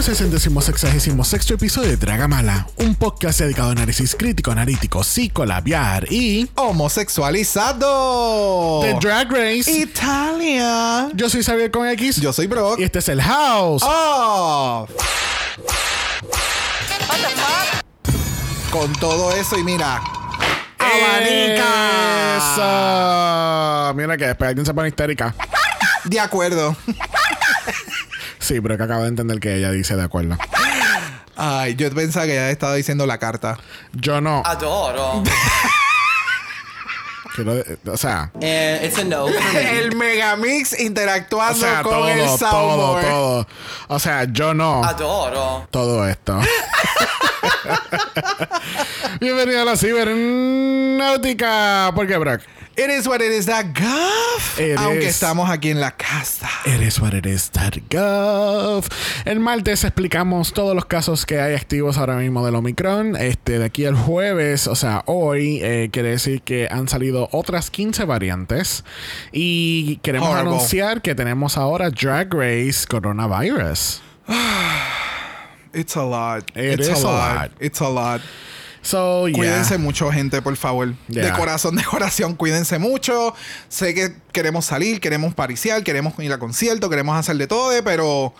Bienvenidos al centésimo sexagésimo sexto episodio de Dragamala, un podcast dedicado a análisis crítico, analítico, psicolabiar y Homosexualizado. The Drag Race. Italia. Yo soy Xavier con X Yo soy Brock. y este es el House. Con todo eso y mira. Abanica. Eso. Mira que después alguien se pone histérica. De acuerdo. Sí, pero que acabo de entender que ella dice de acuerdo. Ay, yo pensaba que ya estaba diciendo la carta. Yo no. Adoro. Quiero, o sea, And it's a no. El Megamix o interactuando sea, con todo, el todo, soundboard. todo. O sea, yo no. Adoro. todo esto. Bienvenido a la cibernáutica. ¿Por qué, Brock? It is what it is that gaff. It Aunque is. estamos aquí en la casa. Eres what it is that gov. El martes explicamos todos los casos que hay activos ahora mismo del Omicron. Este, de aquí al jueves, o sea, hoy, eh, quiere decir que han salido otras 15 variantes. Y queremos Horrible. anunciar que tenemos ahora Drag Race Coronavirus. It's a lot. It It's is a a lot. lot. It's a lot. So, yeah. Cuídense mucho, gente, por favor. De Yeah. corazón, de corazón, cuídense mucho. Sé que queremos salir, queremos pariciar, queremos ir a concierto, queremos hacer de todo, pero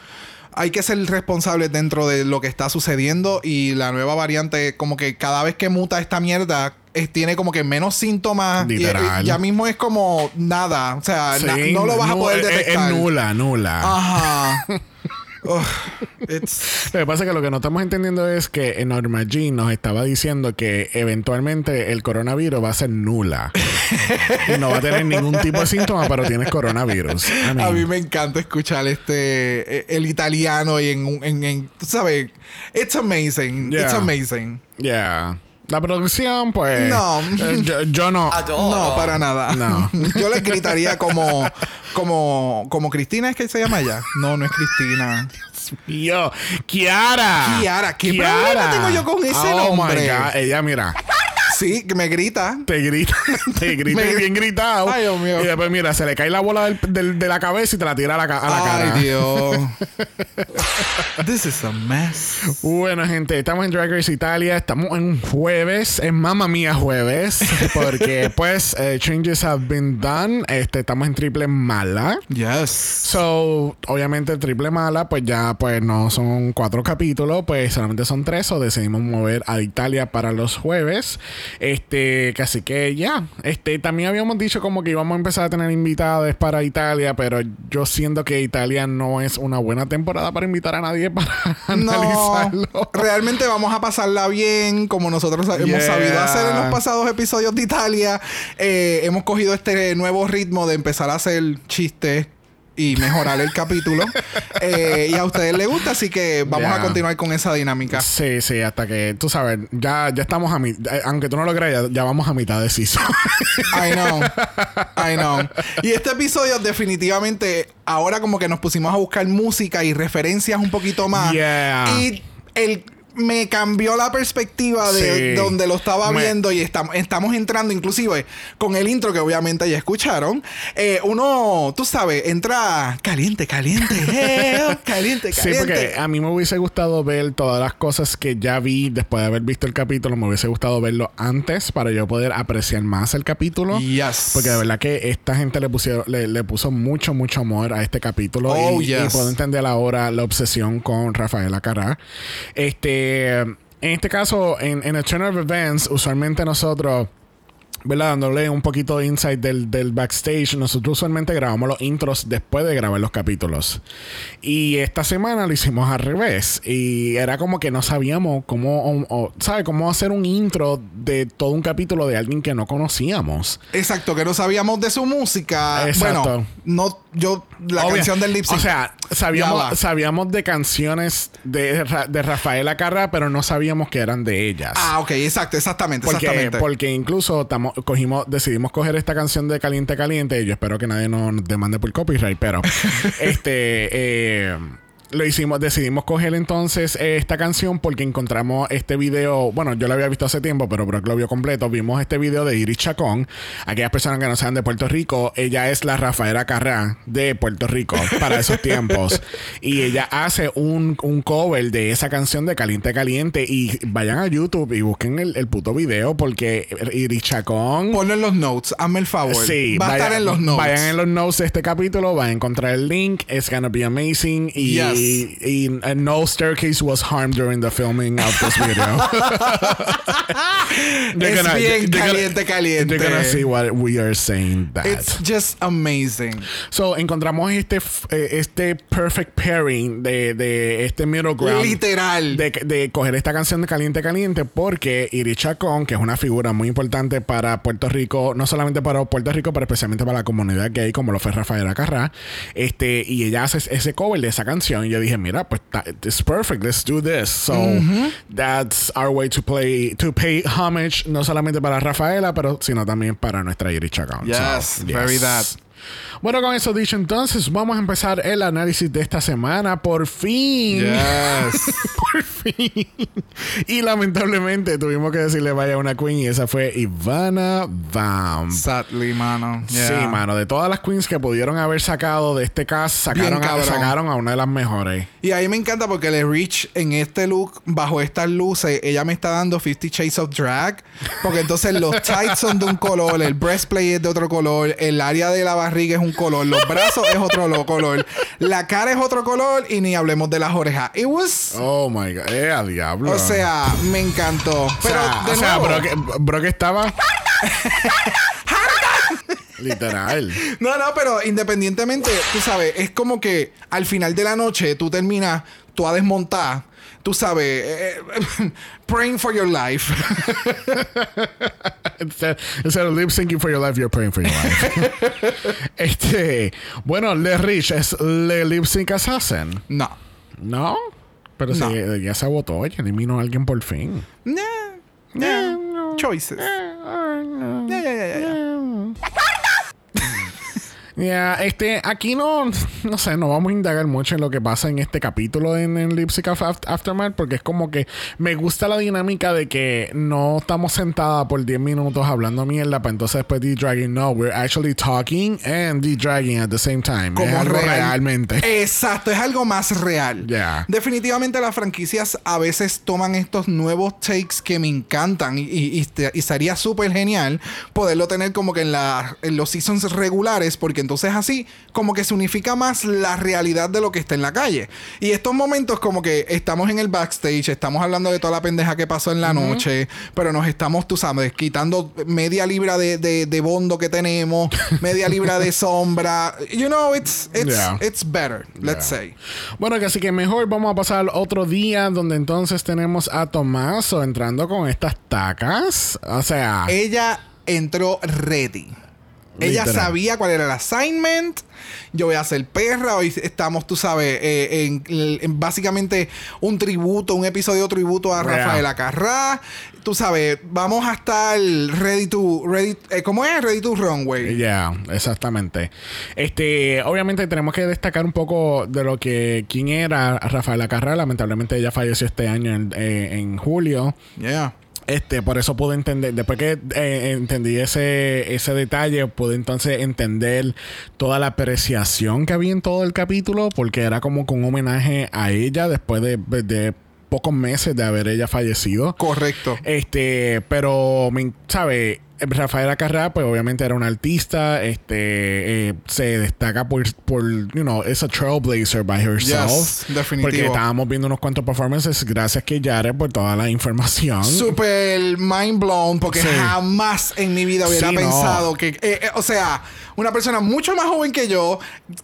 hay que ser responsables dentro de lo que está sucediendo. Y la nueva variante, como que cada vez que muta esta mierda, es- tiene como que menos síntomas. Y- Literal. Y, ya mismo es como nada. O sea, na- Sí, no lo vas a poder es- es- detectar. Es nula, nula. Ajá. It's- Lo que pasa es que lo que no estamos entendiendo es que Norma Jean nos estaba diciendo que eventualmente el coronavirus va a ser nula. y no va a tener ningún tipo de síntoma, pero tienes coronavirus. I mean, A mí me encanta escuchar este eh, el italiano y en, en, en tú sabes, it's amazing, Yeah. it's amazing. Yeah. La producción, pues. No. eh, yo, yo no. No, para nada. No. Yo le gritaría como como como Cristina es que se llama ella. No, no es Cristina. Yo, Kiara. Kiara, ¿qué problema tengo yo con ese oh nombre? my God. Ella, mira, Sí, que me grita. te grita, te grita Me- bien gritado. Ay, Dios mío. Y después, mira, se le cae la bola del- del- de la cabeza y te la tira a la, a la cara. Ay, Dios. This is a mess. Bueno, gente, estamos en Drag Race Italia. Estamos en jueves, en Mamma Mía jueves, porque pues eh, changes have been done. Este, estamos en triple mala. Yes. So, obviamente triple mala, pues ya pues no son cuatro capítulos, pues solamente son tres, o decidimos mover a Italia para los jueves. Este, así que ya. Este, también habíamos dicho como que íbamos a empezar a tener invitados para Italia, pero yo siento que Italia no es una buena temporada para invitar a nadie para No, analizarlo. realmente vamos a pasarla bien, como nosotros hemos Yeah. sabido hacer en los pasados episodios de Italia. Eh, hemos cogido este nuevo ritmo de empezar a hacer chistes y mejorar el capítulo. Eh, y a ustedes les gusta, así que vamos Yeah. a continuar con esa dinámica. Sí, sí, hasta que tú sabes, ya, ya estamos a mitad, aunque tú no lo creas, ya, ya vamos a mitad de season. I know. I know. Y este episodio definitivamente ahora como que nos pusimos a buscar música y referencias un poquito más. Yeah. Y el me cambió la perspectiva de Sí. donde lo estaba Me- viendo y estamos, estamos entrando inclusive con el intro que obviamente ya escucharon. Eh, uno, tú sabes, entra caliente, caliente, eh, caliente, Sí, caliente. porque a mí me hubiese gustado ver todas las cosas que ya vi después de haber visto el capítulo. Me hubiese gustado verlo antes para yo poder apreciar más el capítulo. Yes. Porque de verdad que esta gente le, pusieron, le, le puso mucho, mucho amor a este capítulo. Oh, y, yes. y puedo entender ahora la obsesión con Rafaela Carrá. Este, en este caso, en, en el Turn of Events, usualmente nosotros ¿verdad? Dándole un poquito de insight del, del backstage. Nosotros usualmente grabamos los intros después de grabar los capítulos. Y esta semana lo hicimos al revés. Y era como que no sabíamos cómo, o- o, ¿sabe? Cómo hacer un intro de todo un capítulo de alguien que no conocíamos. Exacto, que no sabíamos de su música. Exacto. Bueno, no, yo, la canción del lip sync. O sea, sabíamos, sabíamos de canciones de, de Rafaela Carrá, pero no sabíamos que eran de ellas. Ah, ok, exacto, exactamente, Porque, exactamente. porque incluso tamo- cogimos, decidimos coger esta canción de Caliente Caliente. y Yo espero que nadie nos nos demande por copyright, pero este eh, lo hicimos, decidimos coger entonces eh, esta canción porque encontramos este video. Bueno, yo lo había visto hace tiempo, pero Brock lo vio completo. Vimos este video de Iris Chacón. Aquellas personas que no sean de Puerto Rico, ella es la Rafaela Carrá de Puerto Rico para esos tiempos. Y ella hace un, un cover de esa canción de Caliente Caliente. Y vayan a YouTube y busquen el, el puto video porque Iris Chacón. Ponlo en los notes, hazme el favor. Sí, Va a vaya- estar en los notes. Vayan en los notes de este capítulo, van a encontrar el link. It's gonna be amazing. Y, Yes. Y, uh, no staircase was harmed during the filming of this video. They're Es bien they're caliente, caliente. They're gonna see what we are saying that. It's just amazing. So, encontramos este, eh, este perfect pairing de, de este middle ground. Literal. De, de coger esta canción de Caliente Caliente porque Iris Chacón, que es una figura muy importante para Puerto Rico, no solamente para Puerto Rico, pero especialmente para la comunidad gay, como lo fue Rafaela Carrá, este, y ella hace ese cover de esa canción. Yo dije, mira, pues it's perfect, let's do this. So, that's our way to play, to pay homage, no solamente para Rafaela, pero sino también para nuestra Iris Chacón. Yes, So, very that. Bueno, con eso dicho, entonces vamos a empezar el análisis de esta semana. Por fin. Yes. Por fin. Y lamentablemente tuvimos que decirle vaya a una queen y esa fue Ivana Vamp. Sadly, mano. Sí, Yeah. mano. De todas las queens que pudieron haber sacado de este cast, sacaron, a, sacaron a una de las mejores. Y ahí me encanta porque le Rich en este look, bajo estas luces, ella me está dando 50 Shades of Drag. Porque entonces los tights son de un color, el breastplate es de otro color, el área de la barriga es un color, los brazos es otro lo- color, la cara es otro color y ni hablemos de las orejas. It was. Oh my god. Eh, a diablo. O sea, me encantó. Pero o sea, de o sea, nuevo, Brock, Brock estaba. Literal. No, no, pero independientemente, tú sabes, es como que al final de la noche tú terminas, tú a desmontar, tú sabes, eh, eh, praying for your life. Instead, instead of lip syncing for your life, you're praying for your life. este, bueno, Le Rich es Le Lip Sync Assassin. no. ¿No? Pero No. si ya se votó, ya eliminó a alguien por fin. Nah, nah, Choices. Yeah, yeah, yeah. Este, aquí no, no sé, no vamos a indagar mucho en lo que pasa en este capítulo en, en Lip Sync of Aft- Aftermath, porque es como que me gusta la dinámica de que no estamos sentadas por 10 minutos hablando mierda para entonces después de-dragging. No, we're actually talking and de-dragging at the same time. es Como algo real- realmente. Exacto, es algo más real. Ya. Definitivamente las franquicias a veces toman estos nuevos takes que me encantan y, y, y y sería súper genial poderlo tener como que en, la, en los seasons regulares porque entonces así como que se unifica más la realidad de lo que está en la calle. Y estos momentos como que estamos en el backstage, estamos hablando de toda la pendeja que pasó en la noche, pero nos estamos, tú sabes, quitando media libra de, de, de bondo que tenemos, media libra de sombra. You know, it's, it's, Yeah. it's better, let's say. Bueno, que así que mejor vamos a pasar otro día donde entonces tenemos a Tomaso entrando con estas tacas. O sea, Ella entró ready. Ella Literal. sabía cuál era el assignment. Yo voy a ser perra. Hoy estamos, tú sabes, eh, en, en básicamente un tributo, un episodio tributo a Real. Rafaela Carrá. Tú sabes, vamos a estar ready to. Ready, eh, ¿Cómo es? Ready to runway. Ya, exactamente. Este, obviamente tenemos que destacar un poco de lo que quién era Rafaela Carrá. Lamentablemente ella falleció este año en, eh, en julio. Yeah. Este, por eso pude entender, después que eh, entendí ese, ese detalle, pude entonces entender toda la apreciación que había en todo el capítulo, porque era como con un homenaje a ella después de, de pocos meses de haber ella fallecido. Correcto. Este, pero, me- ¿sabe? Rafaela Carrá, pues obviamente era una artista, este, eh, se destaca por, por, you know, es a trailblazer by herself. Yes, definitivo. Porque estábamos viendo unos cuantos performances, gracias que Yare por toda la información. Super mind blown porque Sí. jamás en mi vida hubiera Sí, no. pensado que, eh, eh, o sea, una persona mucho más joven que yo,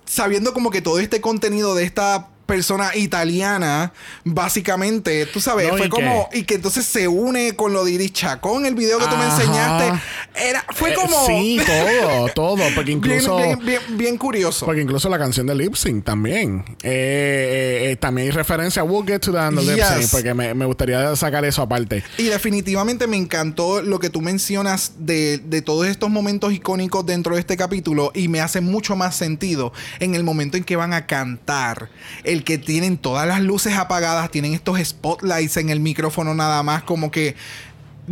sabiendo como que todo este contenido de esta persona italiana, básicamente, tú sabes, No, fue como, y que entonces se une con lo de Iris Chacón, el video que tú me enseñaste, era, fue Eh, como... sí, todo, todo. Porque incluso. bien, bien, bien curioso. Porque incluso la canción de Lip Sync también. Eh, eh, también hay referencia. We'll get to the lip Yes. sync. Porque me, me gustaría sacar eso aparte. Y definitivamente me encantó lo que tú mencionas de, de todos estos momentos icónicos dentro de este capítulo y me hace mucho más sentido en el momento en que van a cantar. El que tienen todas las luces apagadas, tienen estos spotlights en el micrófono nada más como que...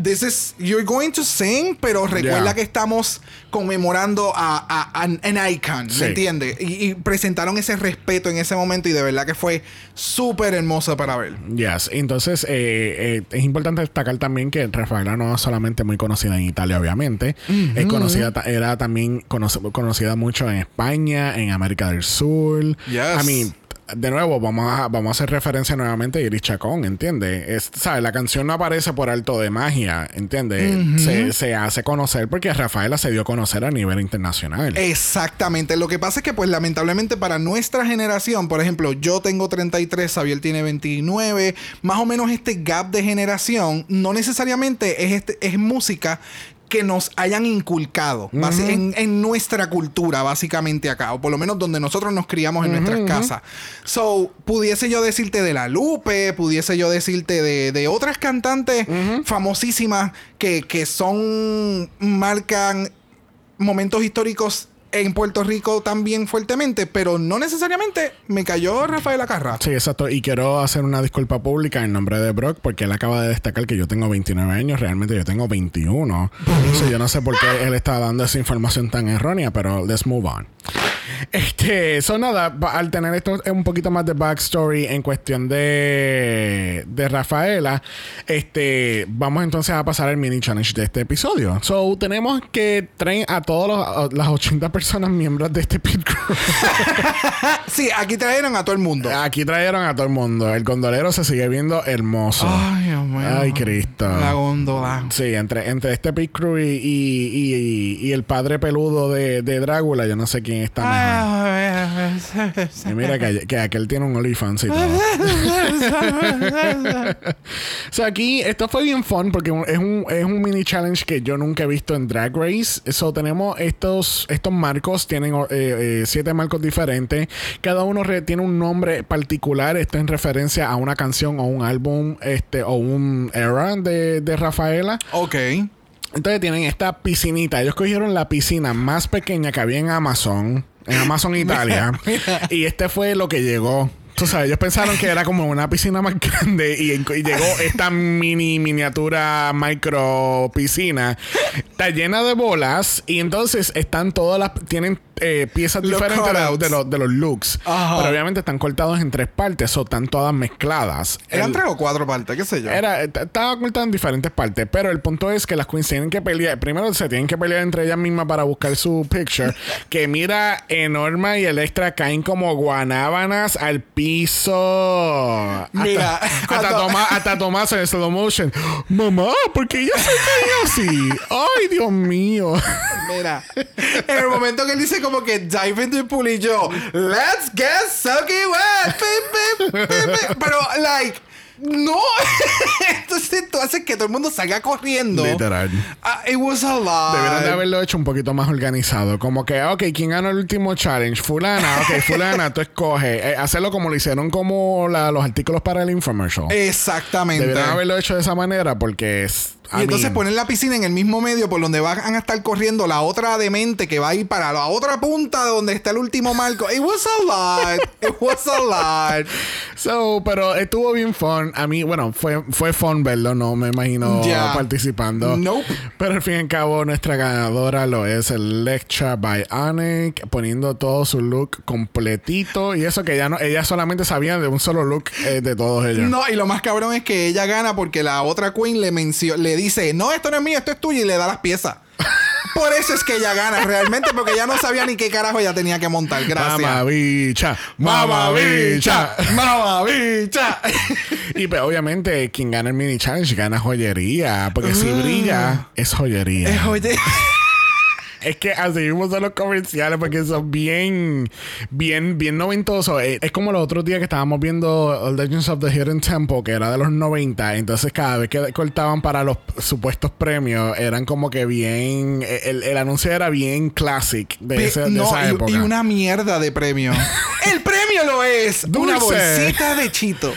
This is, you're going to sing, pero recuerda Yeah. que estamos conmemorando a, a- an, an icon, Sí. ¿me entiendes? Y, y presentaron ese respeto en ese momento y de verdad que fue súper hermoso para ver. Yes. Entonces, eh, eh, es importante destacar también que Rafaela no es solamente muy conocida en Italia, obviamente. Es conocida, era también conocida mucho en España, en América del Sur. Yes. I mean, de nuevo, vamos a, vamos a hacer referencia nuevamente a Iris Chacón, ¿entiendes? Es, ¿sabes? La canción no aparece por alto de magia, ¿entiendes? se, se hace conocer porque Rafaela se dio a conocer a nivel internacional. Exactamente. Lo que pasa es que, pues, lamentablemente para nuestra generación, por ejemplo, yo tengo 33, Xavier tiene 29, más o menos este gap de generación no necesariamente es, este, es música que nos hayan inculcado en nuestra cultura, básicamente acá, o por lo menos donde nosotros nos criamos en nuestras casas. So, pudiese yo decirte de La Lupe, pudiese yo decirte de, de otras cantantes famosísimas que, que son, marcan momentos históricos en Puerto Rico también fuertemente, pero no necesariamente me cayó Rafael Acarra. Sí, exacto. Y quiero hacer una disculpa pública en nombre de Brock porque él acaba de destacar que yo tengo 29 años. Realmente yo tengo 21. So, yo no sé por qué él está dando esa información tan errónea, pero let's move on. Este, eso nada, al tener esto un poquito más de backstory en cuestión de, de Rafaela, este, vamos entonces a pasar al mini challenge de este episodio. So, tenemos que traer a todas las 80 personas miembros de este pit crew. Sí, aquí trajeron a todo el mundo. Aquí trajeron a todo el mundo. El gondolero se sigue viendo hermoso. Ay, Dios mío. Ay, Cristo. La góndola. Sí, entre, entre este pit crew y, y, y- y el padre peludo de, de Drácula, yo no sé quién está mejor. Y mira que, que aquel tiene un OnlyFans y todo. o sea, aquí esto fue bien fun porque es un, es un mini challenge que yo nunca he visto en Drag Race. Eso tenemos estos, estos marcos, tienen eh, eh, siete marcos diferentes. Cada uno tiene un nombre particular. Esto en referencia a una canción o un álbum este, o un era de, de Rafaela. ok. Entonces tienen esta piscinita. Ellos cogieron la piscina más pequeña que había en Amazon, en Amazon Italia. Y este fue lo que llegó. Tú sabes, ellos pensaron que era como una piscina más grande y, y llegó esta mini miniatura micro piscina. Está llena de bolas y entonces están todas las... Tienen eh, piezas Los diferentes de, de los, de los looks. Ajá. Pero obviamente están cortados en tres partes o están todas mezcladas. Eran El- tres o cuatro partes, qué sé yo. era, t- estaba ocultada en diferentes partes, pero el punto es que las queens tienen que pelear. Primero se tienen que pelear entre ellas mismas para buscar su picture. que mira, Enorma y Electra caen como guanábanas al piso. Mira, hasta, cuando- hasta, Toma- hasta Tomás en slow motion. Mamá, ¿por qué ella se cae así? Ay, Dios mío. Mira, en el momento que él dice como que dive into the pool y yo, let's get sucky wet. Pero, like, no. Entonces tú haces que todo el mundo salga corriendo. Literal. Ah, it was a lot. Debieron de haberlo hecho un poquito más organizado. Como que, ok, ¿quién ganó el último challenge? Fulana, ok, fulana, tú escoge. Eh, hacerlo como lo hicieron como la- los artículos para el infomercial. Exactamente. Debieron haberlo hecho de esa manera porque es... Y entonces poner la piscina en el mismo medio por donde van a estar corriendo la otra demente que va a ir para la otra punta de donde está el último marco. It was a lot. It was a lot. So, pero estuvo bien fun. A mí, bueno, fue, fue fun verlo, no me imagino Ya. participando. Nope. Pero al fin y al cabo, nuestra ganadora lo es el Lecture by Anik, poniendo todo su look completito. Y eso que ella no, ella solamente sabía de un solo look eh, de todos ellos. No, y lo más cabrón es que ella gana porque la otra queen le mencio- le dice, no, esto no es mío, esto es tuyo, y le da las piezas. Por eso es que ella gana realmente, porque ella no sabía ni qué carajo ella tenía que montar. Gracias. Mamabicha, mamabicha, mamabicha. y pues obviamente quien gana el mini challenge gana joyería. Porque si brilla, es joyería. Eh, oye. Es que así mismo son los comerciales porque son bien, bien, bien noventosos. Eh, Es como los otros días que estábamos viendo Legends of the Hidden Temple, que era de los 90. Entonces, cada vez que cortaban para los supuestos premios, eran como que bien. eh, El, el anuncio era bien classic de, Pe- ese- de no, esa y- época. y, una mierda de premio. El premio lo es una bolsita de chito.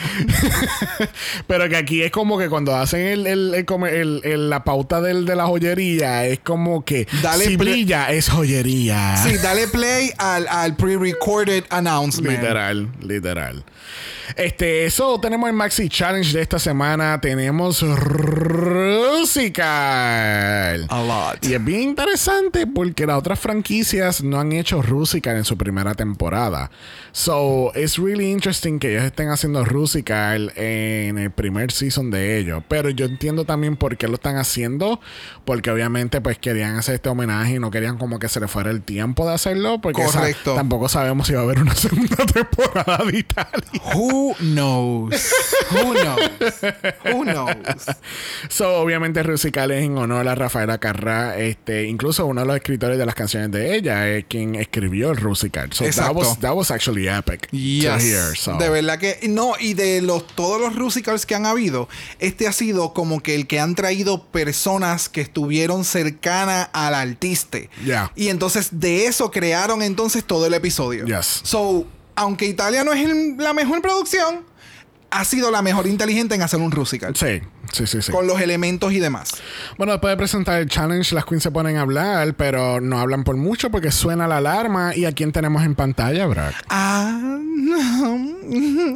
Pero que aquí es como que cuando hacen el, la pauta del, de la joyería, es como que Dale si brilla, es joyería. Sí, dale play al, al pre-recorded announcement. Literal, literal. Este, eso tenemos el Maxi Challenge de esta semana. Tenemos Rusical. A lot. Y es bien interesante porque las otras franquicias no han hecho Rusical en su primera temporada. So, it's really interesting que ellos estén haciendo Rusical en el primer season de ellos. Pero yo entiendo también por qué lo están haciendo. Porque obviamente pues querían hacer este homenaje y no querían como que se le fuera el tiempo de hacerlo. Porque sa- tampoco sabemos si va a haber una segunda temporada de Italia. Who knows? Who knows? Who knows? So, obviamente, Rusical es en honor a Rafaela Carrá. Este, incluso uno de los escritores de las canciones de ella es quien escribió el Rusical. So, that Exacto. was, that was actually epic to Yes. hear. So. De verdad que no, y de los todos los musicals que han habido, este ha sido como que el que han traído personas que estuvieron cercanas al artista. Yeah. Y entonces de eso crearon entonces todo el episodio. Yes. So, aunque Italia no es el- la mejor producción, ha sido la mejor inteligente en hacer un musical. Sí, sí, sí, sí. Con los elementos y demás. Bueno, después de presentar el challenge, las queens se ponen a hablar, pero no hablan por mucho porque suena la alarma. ¿Y a quién tenemos en pantalla, Brack? Ah, no.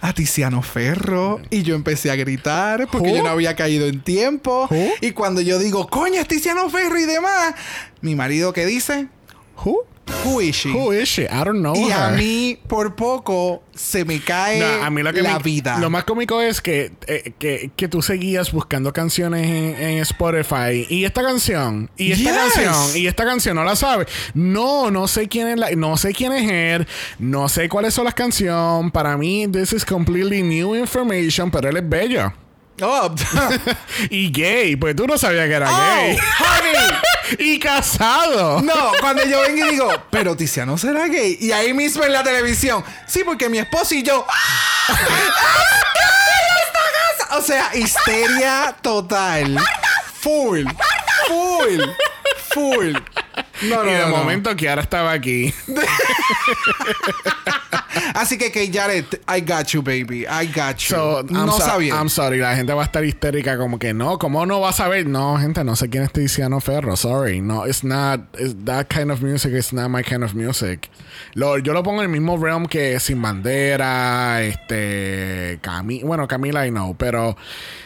A Tiziano Ferro. Y yo empecé a gritar porque Who? yo no había caído en tiempo. Who? Y cuando yo digo, coño, es Tiziano Ferro y demás, mi marido que dice, Who? Who is she? Who is she? I don't know y a mí, por poco, se me cae No, a mí lo que la me- vida. Lo más cómico es que, eh, que, que tú seguías buscando canciones en, en Spotify. Y esta canción, y esta Yes. canción, y esta canción, no la sabes. No, no sé quién es la, no sé quién es él, no sé cuáles son las canciones. Para mí, this is completely new information, pero él es bello. Oh, y gay, pues tú no sabías que era Oh, gay. honey. y casado. No, cuando yo vengo y digo, pero Tiziano será gay. Y ahí mismo en la televisión, sí, porque mi esposo y yo. ¡Ah! O sea, histeria total. Full. Full. Full. No, no, y de no, no. momento Kiara estaba aquí. Así que, que Jared, I got you, baby. I got you. So, no so- sabía. I'm sorry, la gente va a estar histérica como que no, ¿cómo no va a saber? No, gente, no sé quién es Tiziano Ferro, sorry. No, it's not, it's, that kind of music is not my kind of music. Lo- yo lo pongo en el mismo realm que Sin Bandera, este, Cami, bueno, Camila I know, pero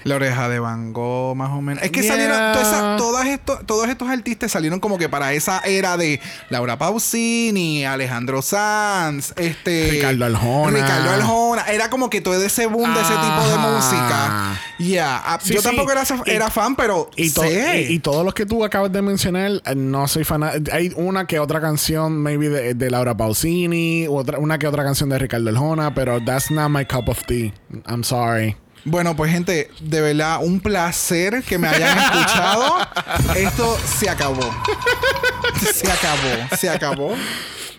La oreja de Van Gogh, más o menos. Es que Yeah. salieron, todas todas estos, todos estos artistas salieron como que para esa era de Laura Pausini, Alejandro Sanz, este. Ricardo Arjona. Ricardo Arjona. Era como que todo ese boom de ese tipo de música. Ya. ah, Sí, Yo sí. tampoco era, Y- era fan, pero. y, to- sé. y, y todos los que tú acabas de mencionar, eh, no soy fan. Hay una que otra canción, maybe de, de Laura Pausini, otra, una que otra canción de Ricardo Arjona, pero that's not my cup of tea. I'm sorry. Bueno, pues gente, de verdad, un placer que me hayan escuchado. Esto se acabó. Se acabó, se acabó.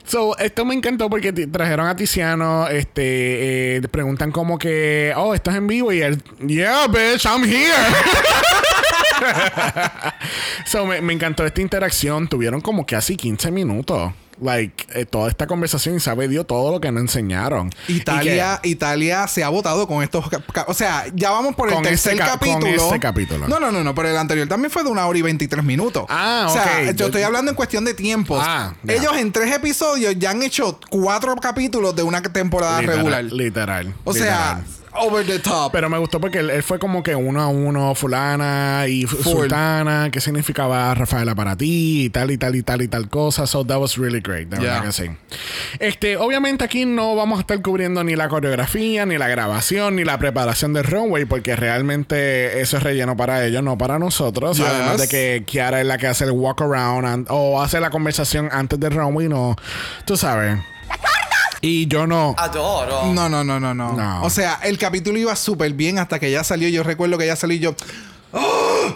So, esto me encantó porque trajeron a Tiziano, este, eh, preguntan como que, oh, esto es en vivo y él, yeah, bitch, I'm here. so, me, me encantó esta interacción. Tuvieron como casi 15 minutos. Like, eh, toda esta conversación y sabe Dios todo lo que nos enseñaron. Italia, Italia se ha votado con estos. O sea, ya vamos por el tercer este ca- con capítulo. este capítulo. No, no, no, no. Pero el anterior también fue de una hora y 23 minutos. Ah, O sea, yo Yo- estoy hablando en cuestión de tiempos. Ah. Ellos en tres episodios ya han hecho cuatro capítulos de una temporada Literal, regular. Literal. O sea. Over the top. Pero me gustó porque él, él fue como que uno a uno, fulana y fu- Full. sultana, que significaba Rafaela para ti y tal y tal y tal y tal cosa. So that was really great, de Yeah. verdad que sí. Este, obviamente aquí no vamos a estar cubriendo ni la coreografía, ni la grabación, ni la preparación del runway, porque realmente eso es relleno para ellos, no para nosotros. Yes. Además de que Kiara es la que hace el walk around an- o hace la conversación antes del runway, no. Tú sabes. Y yo no. Adoro. No, no, no, no, no, No. O sea, el capítulo iba súper bien hasta que ya salió. Yo recuerdo que ya salió y yo. ¡Oh!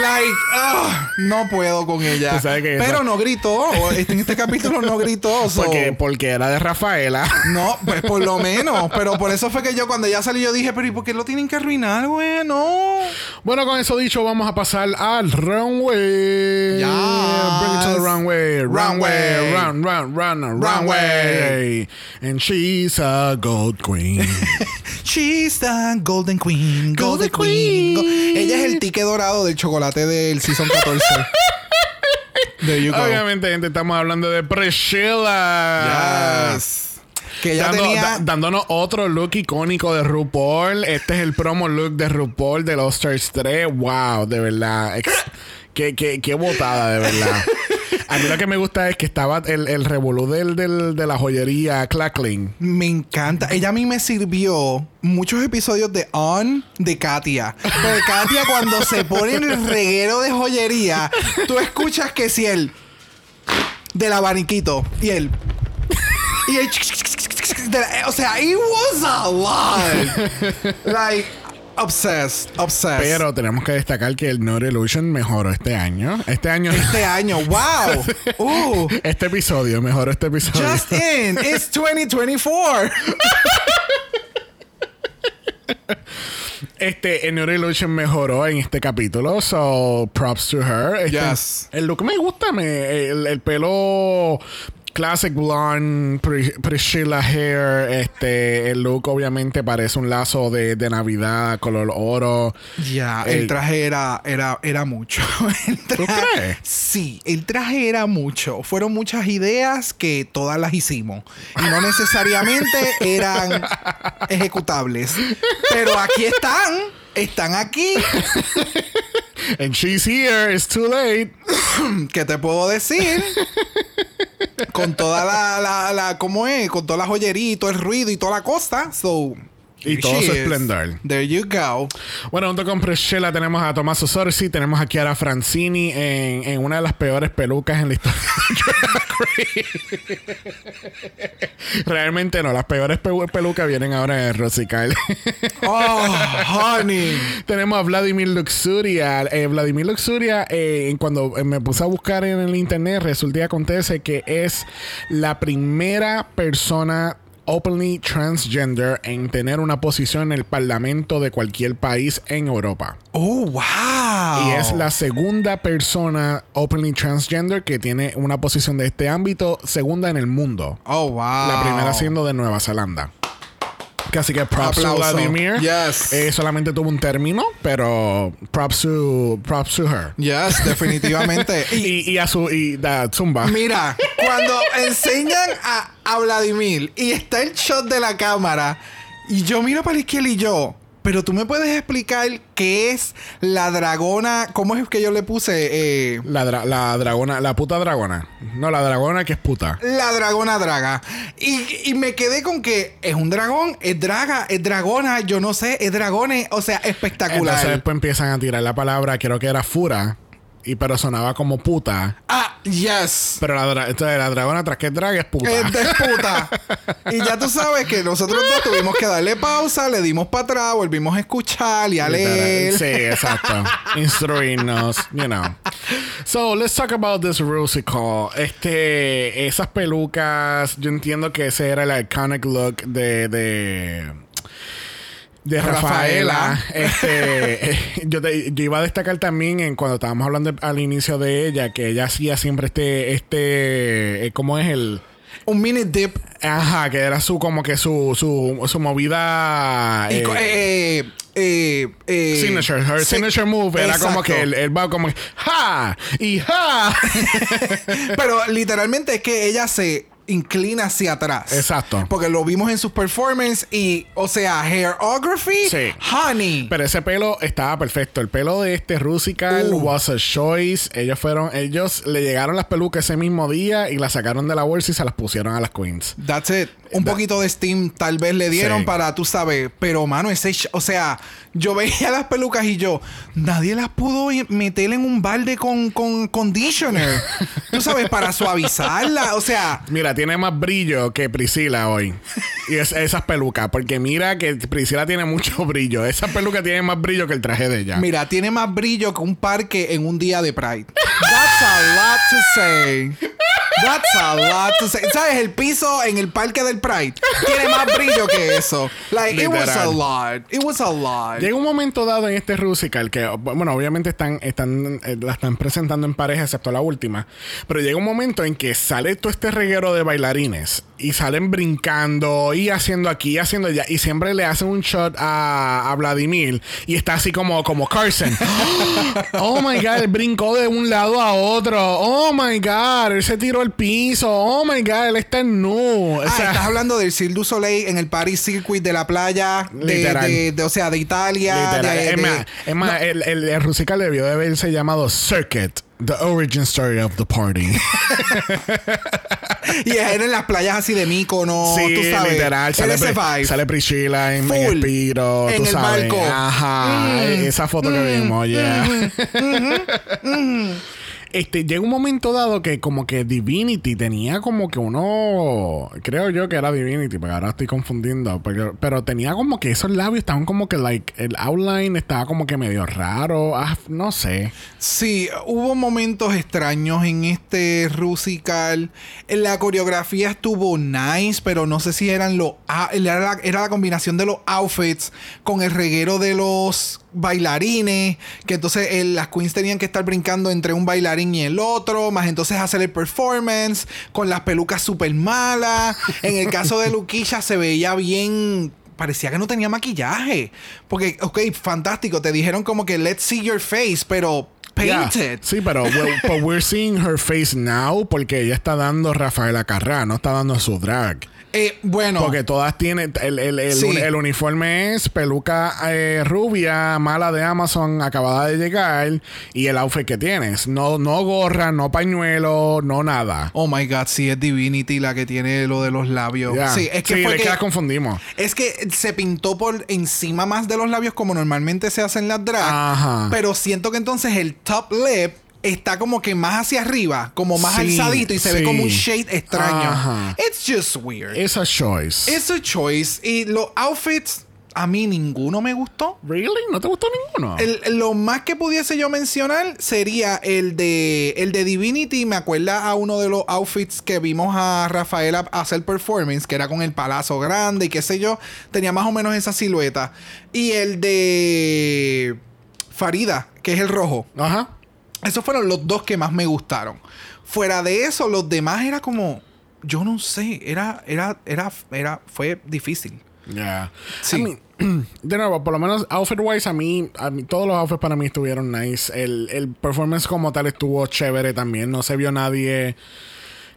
Like, ah, no puedo con ella. Pero eso- no gritó. En este capítulo no gritó. so- Porque, porque era de Rafaela. No, pues por lo menos. Pero por eso fue que yo cuando ya salió yo dije, pero ¿y por qué lo tienen que arruinar, güey? No. Bueno, con eso dicho, vamos a pasar al runway. Bring it to the runway. Runway. Runway. Run, run, run, runway. And she's a gold queen. She's the Golden Queen. Golden Golden Queen. Queen. Ella es el ticket dorado del chocolate del Season 14. There you go. Obviamente, gente, estamos hablando de Priscilla. Yes. Que ella Dando- tenía. da- dándonos otro look icónico de RuPaul. Este es el promo look de RuPaul de los Stars 3. Wow, de verdad. Ex- qué, qué, qué botada, de verdad. A mí lo que me gusta es que estaba el, el revolú del, de la joyería Clackling. Me encanta. Ella a mí me sirvió muchos episodios de On de Katia. Porque Katia, cuando se pone en el reguero de joyería, tú escuchas que si él del abaniquito y él. Y él. o sea, it was a lot. like, obsessed. Obsessed. Pero tenemos que destacar que el Not Illusion mejoró este año. Este año. Este año, wow. Uh, Este episodio mejoró este episodio. just in. It's 2024. Este, el Illusion mejoró en este capítulo. So, props to her. Este, Yes. El look me gusta. Me, el, el pelo classic blonde, Pri- Priscilla hair. Este, el look obviamente parece un lazo de, de Navidad color oro. Ya, El- el traje era, era, era mucho. El ¿Tú crees? Sí, el traje era mucho. Fueron muchas ideas que todas las hicimos. Y no necesariamente eran ejecutables. Pero aquí están. Están aquí. And she's here. It's too late. ¿Qué te puedo decir? Con toda la, la, la ¿cómo es? Con toda la joyería y todo el ruido y toda la cosa. So. Y todo su esplendor. There you go. Bueno, junto con Priscilla tenemos a Tommaso Sorsi, tenemos a Chiara Francini en, en una de las peores pelucas en la historia. Realmente no, las peores pe- pelucas vienen ahora de Rosy Kyle. Oh, honey. tenemos a Vladimir Luxuria. Eh, Vladimir Luxuria, eh, cuando eh, me puse a buscar en el internet, resulta acontece que es la primera persona openly transgender en tener una posición en el parlamento de cualquier país en Europa. Oh, wow. Y es la segunda persona openly transgender que tiene una posición de este ámbito, segunda en el mundo. Oh, wow. La primera siendo de Nueva Zelanda. Así que props to. Vladimir. Yes. Eh, solamente tuvo un término, pero props to, props to her. Yes, definitivamente. Y Y, y a su y da Zumba. mira, cuando enseñan a, a Vladimir y está el shot de la cámara y yo miro para la izquierda y yo, pero tú me puedes explicar qué es la dragona, cómo es que yo le puse eh, La, dra- la dragona, la puta dragona. No, la dragona que es puta. la dragona draga. Y, y me quedé con que es un dragón, es draga, es dragona, yo no sé, es dragones, o sea, espectacular. Entonces después empiezan a tirar la palabra, creo que era fura, y pero sonaba como puta. Ah, yes. Pero la, entonces la dragona tras que es drag es puta. Es puta. y ya tú sabes que nosotros dos tuvimos que darle pausa, le dimos para atrás, volvimos a escuchar y a leer. Sí, exacto. Instruirnos, you know. So, let's talk about this Rusical. Este, esas pelucas, yo entiendo que ese era el iconic look de, de, de Rafaela. Rafaela. Este, eh, yo, te- yo iba a destacar también en cuando estábamos hablando al inicio de ella, que ella hacía siempre este, este, eh, ¿cómo es el? Un mini dip. Ajá, que era su, como que su, su, su movida. Y eh, eh, eh, eh, signature, her signature move era como que él, él va como ¡Ja! y ¡Ja! Pero literalmente es que ella se inclina hacia atrás. Exacto. Porque lo vimos en sus performances y, o sea, hairography, Sí. honey. Pero ese pelo estaba perfecto. El pelo de este Rusical Uh. was a choice. Ellos fueron, ellos le llegaron las pelucas ese mismo día y las sacaron de la bolsa y se las pusieron a las queens. That's it. Un poquito de steam tal vez le dieron Sí. para, tú sabes, pero mano, ese, o sea, yo veía las pelucas y yo, nadie las pudo meter en un balde con, con conditioner. tú sabes, para suavizarla, o sea, Mira, tiene más brillo que Priscila hoy. Y es, esas pelucas. Porque mira que Priscila tiene mucho brillo. Esa peluca tiene más brillo que el traje de ella. mira, tiene más brillo que un parque en un día de Pride. That's a lot to say. That's a lot to say. ¿Sabes? El piso en el parque del Pride tiene más brillo que eso. Like, it was a lot. It was a lot. Llega un momento dado en este Rusical que, bueno, obviamente están, están, eh, la están presentando en pareja, excepto la última. Pero llega un momento en que sale todo este reguero de bailarines y salen brincando y haciendo aquí y haciendo allá. Y siempre le hacen un shot a, a Vladimir y está así como, como Carson. oh my god, él brincó de un lado a otro. Oh my god, él se tiró al piso. Oh my god, él está en nu. O Ah, sea, estás hablando del Cirque du Soleil en el Paris Circuit de la playa, de, Literal. de- de- o sea, de Italia. Literal. de- es más, es más, el, el, el Rusical debió de haberse llamado Circuit. The origin story of the party. y era en las playas así de Mícono, sí, tú sabes. literal. Sale, ese vibe. sale Priscilla en, en. Espiro, En tú el sabes. barco. Ajá. Esa foto que vimos, ya. Este, llega un momento dado que como que Divinity tenía como que uno, creo yo que era Divinity, porque ahora estoy confundiendo, pero, pero tenía como que esos labios estaban como que like, el outline estaba como que medio raro, ah, no sé. Sí, hubo momentos extraños en este Rusical. La coreografía estuvo nice, pero no sé si eran los ah, era la, era la combinación de los outfits con el reguero de los bailarines, que entonces eh, las queens tenían que estar brincando entre un bailarín y el otro, más entonces hacer el performance con las pelucas súper malas. En el caso de Luquilla se veía bien parecía que no tenía maquillaje. Porque, ok, fantástico. Te dijeron como que let's see your face, pero Yeah. painted. Sí, pero we're, but we're seeing her face now porque ella está dando Rafaela Carrá, no está dando su drag. Eh, bueno. Porque todas tienen. El, el- el- Sí. el uniforme es peluca eh, rubia, mala de Amazon, acabada de llegar. Y el outfit que tienes. No, no gorra, no pañuelo, no nada. Oh my god, sí, es Divinity la que tiene lo de los labios. Sí, es que Sí, fue es que- que las confundimos. Es que se pintó por encima más de los labios como normalmente se hacen las drag. Ajá. Pero siento que entonces el top lip está como que más hacia arriba, como más Sí, alzadito y se ve como un shade extraño. Ajá. It's just weird. It's a choice. It's a choice. Y los outfits, a mí ninguno me gustó. ¿Really? ¿No te gustó ninguno? El- lo más que pudiese yo mencionar sería el de el de Divinity. Me acuerda a uno de los outfits que vimos a Rafaela hacer performance, que era con el palazo grande y qué sé yo. Tenía más o menos esa silueta. Y el de Farida, que es el rojo. Ajá. Esos fueron los dos que más me gustaron. Fuera de eso, los demás era como. Yo no sé. Era. Era. Era. era fue difícil. Yeah. Sí. I mean, de nuevo, por lo menos outfit wise, a mí, a mí, todos los outfits para mí estuvieron nice. El, el performance como tal estuvo chévere también. No se vio nadie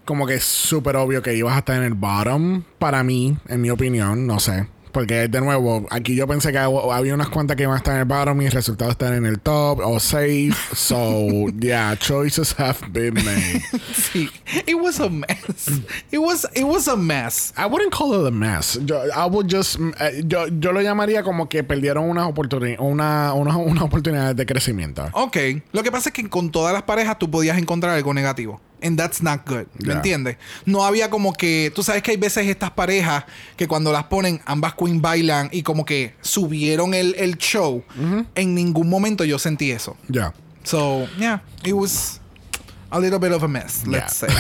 como que súper obvio que ibas a estar en el bottom. Para mí, en mi opinión, no sé. Porque de nuevo, aquí yo pensé que hab- había unas cuantas que iban a estar en el bottom y el resultado estar en el top o safe. So, yeah, choices have been made. Sí. It was a mess. It was, it was a mess. I wouldn't call it a mess. Yo, I would just, eh, yo, yo lo llamaría como que perdieron unas oportunidades, una, una, oportunidades de crecimiento. Ok. Lo que pasa es que con todas las parejas tú podías encontrar algo negativo. And that's not good. ¿Me Yeah. entiendes? No había como que. Tú sabes que hay veces estas parejas que cuando las ponen, ambas queen bailan y como que subieron el, el show. En ningún momento yo sentí eso. Ya. So, yeah, it was a little bit of a mess, let's say.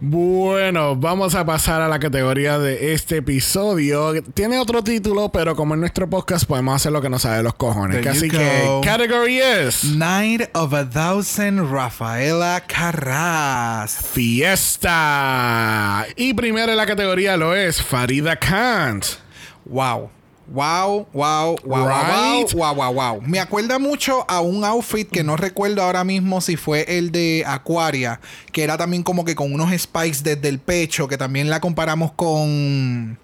Bueno, vamos a pasar a la categoría de este episodio. Tiene otro título, pero como en nuestro podcast podemos hacer lo que nos sale de los cojones. There Así que, go. category es Night of a Thousand Rafaela Carras. Fiesta. Y primero en la categoría lo es Farida Kant. Wow. Wow, wow, wow, wow, Right. wow, wow, wow. Me acuerda mucho a un outfit que no recuerdo ahora mismo si fue el de Aquaria, que era también como que con unos spikes desde el pecho, que también la comparamos con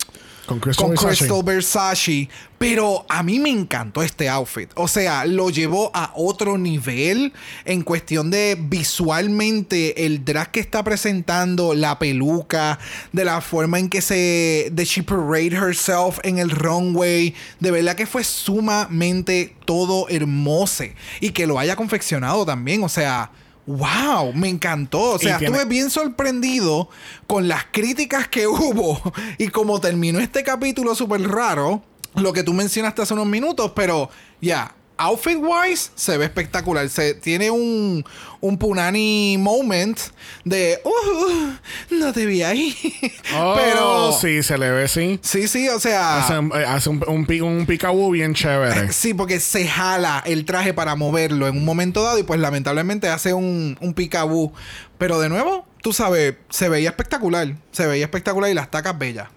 Con Crystal con Versace. Crystal Versace. Pero a mí me encantó este outfit. O sea, lo llevó a otro nivel en cuestión de visualmente el drag que está presentando, la peluca, de la forma en que se. de she parade herself en el runway. De verdad que fue sumamente todo hermoso. Y que lo haya confeccionado también. O sea. ¡Wow! Me encantó. O sea, tiene- estuve bien sorprendido con las críticas que hubo y como terminó este capítulo súper raro, lo que tú mencionaste hace unos minutos, pero ya, outfit wise se ve espectacular. Se tiene un, un punani moment de, uh, no te vi ahí. Oh, pero sí, se le ve, sí. sí, sí, o sea, Hace, eh, hace un, un, un picaboo bien chévere. Sí, porque se jala el traje para moverlo en un momento dado y pues lamentablemente hace un, un picaboo. Pero de nuevo, tú sabes, se veía espectacular. Se veía espectacular y las tacas bellas.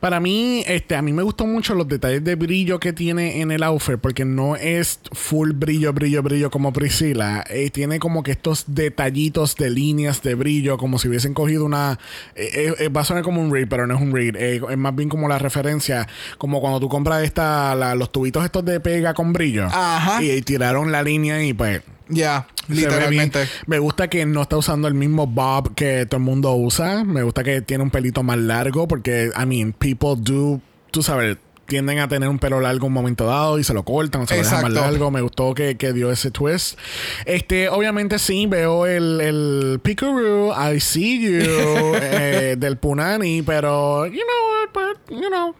Para mí, este, a mí me gustan mucho los detalles de brillo que tiene en el outfit, porque no es full brillo, brillo, brillo como Priscila. Eh, tiene como que estos detallitos de líneas de brillo, como si hubiesen cogido una. eh, eh, va a sonar como un read, pero no es un read. Es más bien como la referencia, como cuando tú compras esta, la- los tubitos estos de pega con brillo. Ajá. Y, y tiraron la línea y pues. Ya, literalmente. Me gusta que no está usando el mismo bob que todo el mundo usa. Me gusta que tiene un pelito más largo porque, I mean, people do, tú sabes, tienden a tener un pelo largo un momento dado y se lo cortan o se lo dejan más largo. Me gustó que, que dio ese twist. Este, obviamente sí, veo el, el Picaroo, I see you, eh, del Punani, pero, you know what, but, you know,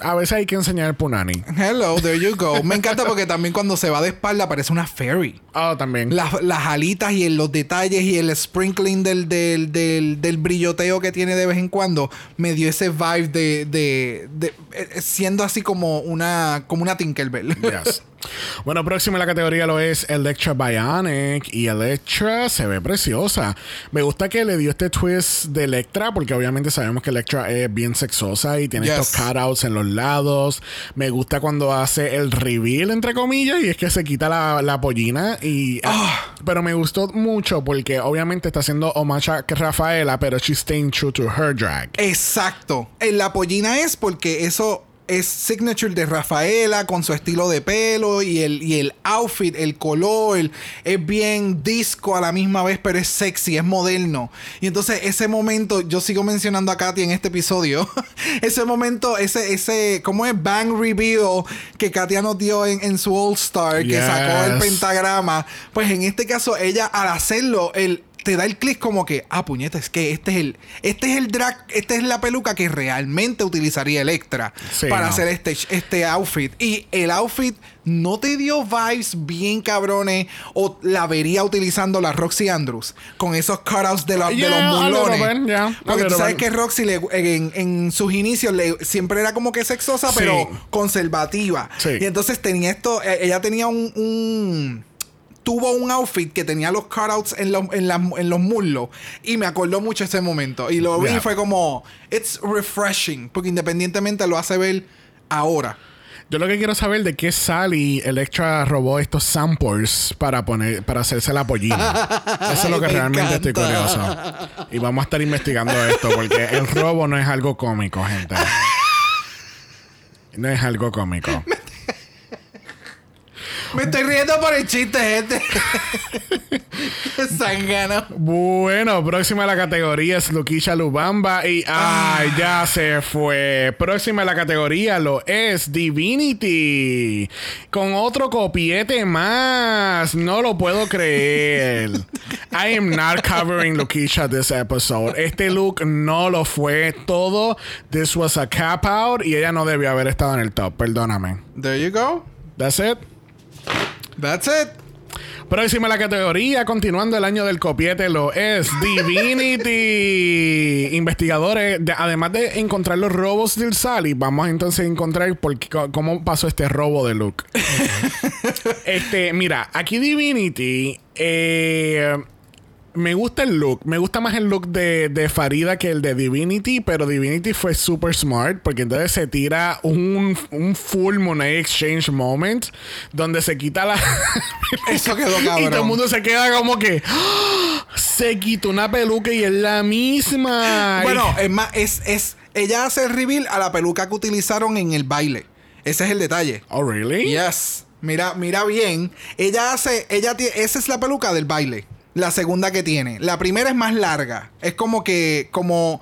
a veces hay que enseñar el Punani. Hello, there you go. Me encanta porque también cuando se va de espalda parece una fairy. Ah, también. Las, las alitas y los detalles y el sprinkling del, del, del, del brilloteo que tiene de vez en cuando me dio ese vibe de, de, de- eh, siendo así como una como una Tinkerbell. Yes. Bueno, próximo en la categoría lo es Electra Bionic. Y Electra se ve preciosa. Me gusta que le dio este twist de Electra, porque obviamente sabemos que Electra es bien sexosa y tiene Yes. estos cutouts en los lados. Me gusta cuando hace el reveal, entre comillas, y es que se quita la, la pollina. Y, Ah. Pero me gustó mucho porque obviamente está haciendo homage a Rafaela, pero she's staying true to her drag. Exacto. En la pollina es porque eso es signature de Rafaela con su estilo de pelo y el, y el outfit, el color, el- es bien disco a la misma vez, pero es sexy, es moderno. Y entonces ese momento, yo sigo mencionando a Katy en este episodio, ese momento, ese, ese, ¿cómo es? Bang reveal que Katia nos dio en, en su All Star, que sacó el pentagrama. Pues en este caso, ella al hacerlo, el te da el clic como que, ah, puñeta, es que este es el, este es el drag, esta es la peluca que realmente utilizaría Electra Sí, para no. hacer este, este outfit. Y el outfit no te dio vibes bien cabrones o la vería utilizando la Roxy Andrews con esos cutouts de, la- de los mulones. bit, yeah, a Porque tú sabes bit. que Roxy le- en, en sus inicios le- siempre era como que sexosa, Sí. pero conservativa. Sí. Y entonces tenía esto, eh, ella tenía un- un tuvo un outfit que tenía los cutouts en, los- en, las- en los muslos y me acordó mucho ese momento y lo vi Yeah. y fue como it's refreshing porque independientemente lo hace ver ahora Yo lo que quiero saber de qué Sally Electra robó estos samples para poner para hacerse la pollina. Eso es lo que Me realmente estoy curioso. Y vamos a estar investigando esto porque el robo no es algo cómico, gente. No es algo cómico. me estoy riendo por el chiste gente Sangano Bueno, próxima a la categoría es Luquisha Lubamba y ay, ya se fue. Próxima a la categoría lo es Divinity con otro copiete más. No lo puedo creer. I am not covering Luquisha this episode. Este look no lo fue todo. This was a cap out y ella no debió haber estado en el top. Perdóname. there you go That's it. That's it Próxima la categoría, continuando el año del copiete, lo es Divinity. Investigadores, de- además de encontrar los robos del Sally, vamos entonces a encontrar por qué- cómo pasó este robo de look. este, mira, aquí Divinity eh, me gusta el look. Me gusta más el look de, de Farida que el de Divinity, pero Divinity fue super smart porque entonces se tira un, un full Monet Exchange moment donde se quita la. Eso quedó y todo el cabrón. mundo se queda como que. ¡Ah! Se quitó una peluca y es la misma. Bueno, es más, es, es. Ella hace el reveal a la peluca que utilizaron en el baile. Ese es el detalle. Oh, really? Yes. Mira, mira bien. Ella hace. Ella tiene. Esa es la peluca del baile. La segunda que tiene. La primera es más larga. Es como que. como.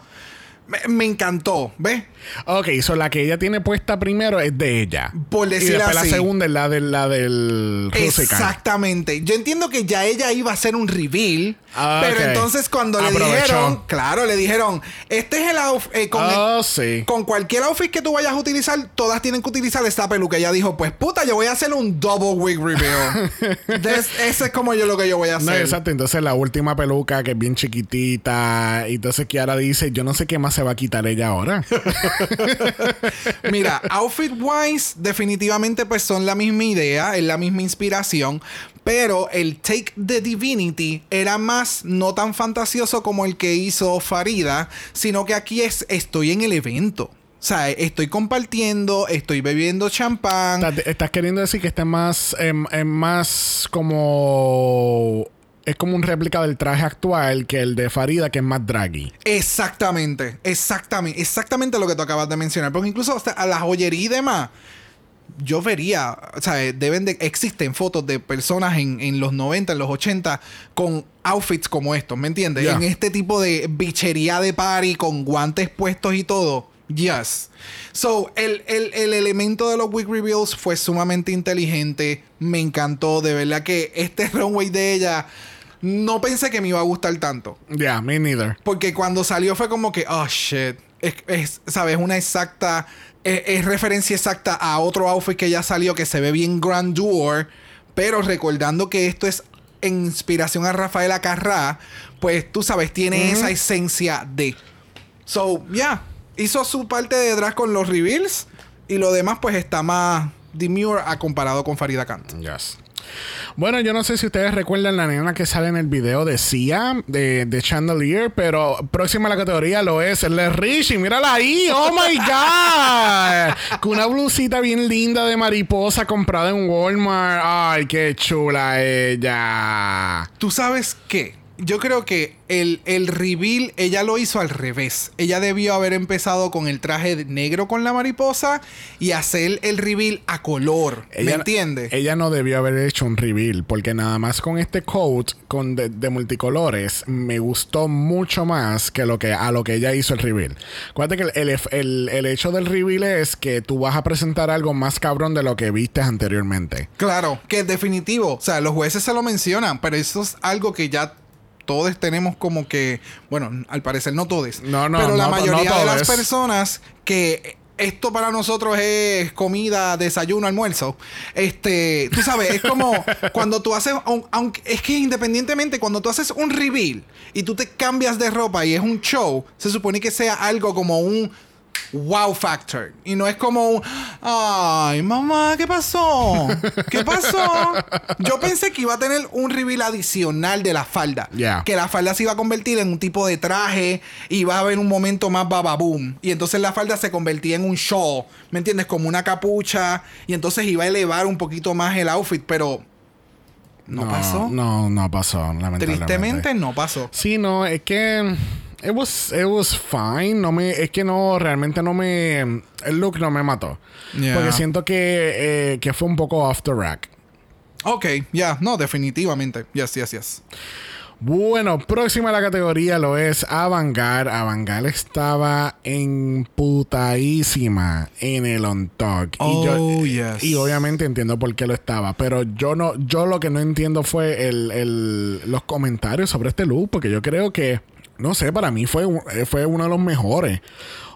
Me, me encantó. ¿Ves? Ok, so la que ella tiene puesta primero es de ella. Por y decir después así. la segunda es la, de, la del Rusical. Exactamente. Yo entiendo que ya ella iba a hacer un reveal. Ah, pero entonces cuando le dijeron, claro, le dijeron, este es el outfit, con, Oh, sí. con cualquier outfit que tú vayas a utilizar, todas tienen que utilizar esta peluca. Ella dijo, pues puta, yo voy a hacer un double wig reveal. Des- ese es como yo lo que yo voy a No, hacer. exacto. Entonces la última peluca que es bien chiquitita. Y entonces Kiara dice, yo no sé qué más se va a quitar ella ahora. Mira, outfit wise, definitivamente pues son la misma idea, es la misma inspiración, pero el take de Divinity era más no tan fantasioso como el que hizo Farida, sino que aquí es estoy en el evento. O sea, estoy compartiendo, estoy bebiendo champán. Estás- Estás queriendo decir que este es más, em, es más como... Es como un réplica del traje actual que el de Farida, que es más draggy. Exactamente, exactamente, exactamente lo que tú acabas de mencionar. Porque incluso hasta a la joyería y demás, yo vería, o sea, deben de, existen fotos de personas en, en los 90, en los 80, con outfits como estos, ¿me entiendes? Ya. En este tipo de bichería de party, con guantes puestos y todo. Yes. So, el, el- el elemento de los wig reveals fue sumamente inteligente. Me encantó. De verdad que este runway de ella no pensé que me iba a gustar tanto. Yeah, me neither. Porque cuando salió fue como que, oh shit. Es, es, ¿sabes? Una exacta. Es, es referencia exacta a otro outfit que ya salió que se ve bien grandeur. Pero recordando que esto es en inspiración a Rafaela Carrá, pues tú sabes, tiene esa esencia de. So, yeah. Hizo su parte de drag con los reveals. Y lo demás, pues está más demure a comparado con Farida Kant. Yes. Bueno, yo no sé si ustedes recuerdan la nena que sale en el video de Sia, de, de Chandelier, pero próxima a la categoría lo es Le Richie. Mírala ahí. ¡Oh my God! Con una blusita bien linda de mariposa comprada en Walmart. ¡Ay, qué chula ella! ¿Tú sabes qué? Yo creo que el, el reveal ella lo hizo al revés. Ella debió haber empezado con el traje negro con la mariposa y hacer el reveal a color. ¿Me entiendes? Ella no debió haber hecho un reveal, porque nada más con este coat con de, de multicolores me gustó mucho más que lo que a lo que ella hizo el reveal. Acuérdate que el, el- el- el hecho del reveal es que tú vas a presentar algo más cabrón de lo que viste anteriormente. Claro, que es definitivo. O sea, los jueces se lo mencionan, pero eso es algo que ya todos tenemos como que, bueno, al parecer no todos, No, no, pero la no- mayoría de las personas que esto para nosotros es comida, desayuno, almuerzo. Este, tú sabes, es como cuando tú haces, un- aunque es que independientemente cuando tú haces un reveal y tú te cambias de ropa y es un show, se supone que sea algo como un wow factor. Y no es como un, ay, mamá, ¿qué pasó? ¿Qué pasó? Yo pensé que iba a tener un reveal adicional de la falda. Yeah. Que la falda se iba a convertir en un tipo de traje y iba a haber un momento más bababoom. Y entonces la falda se convertía en un shawl, ¿me entiendes? Como una capucha. Y entonces iba a elevar un poquito más el outfit, pero no, pasó. No, no pasó, lamentablemente. Tristemente no pasó. Sí, no, es que it was, it was fine. No me, es que no, realmente no me, el look no me mató. Yeah. Porque siento que, eh, que fue un poco off the rack. Ok, ya, no, definitivamente. Yes, yes, yes. Bueno, próxima a la categoría lo es Avangar. Avangar estaba emputadísima en el on talk. y, yo- Oh, yes. y obviamente entiendo por qué lo estaba. Pero yo no, yo lo que no entiendo fue el, el- los comentarios sobre este look. Porque yo creo que, no sé, para mí fue, eh, fue uno de los mejores.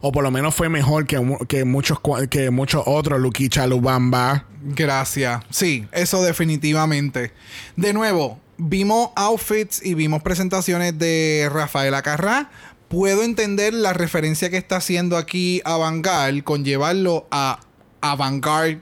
O por lo menos fue mejor que, que muchos que muchos otros Luquicha Lubamba. Gracias. Sí, eso definitivamente. De nuevo, vimos outfits y vimos presentaciones de Rafaela Carrá. Puedo entender la referencia que está haciendo aquí Avantgarde con llevarlo a Avantgarde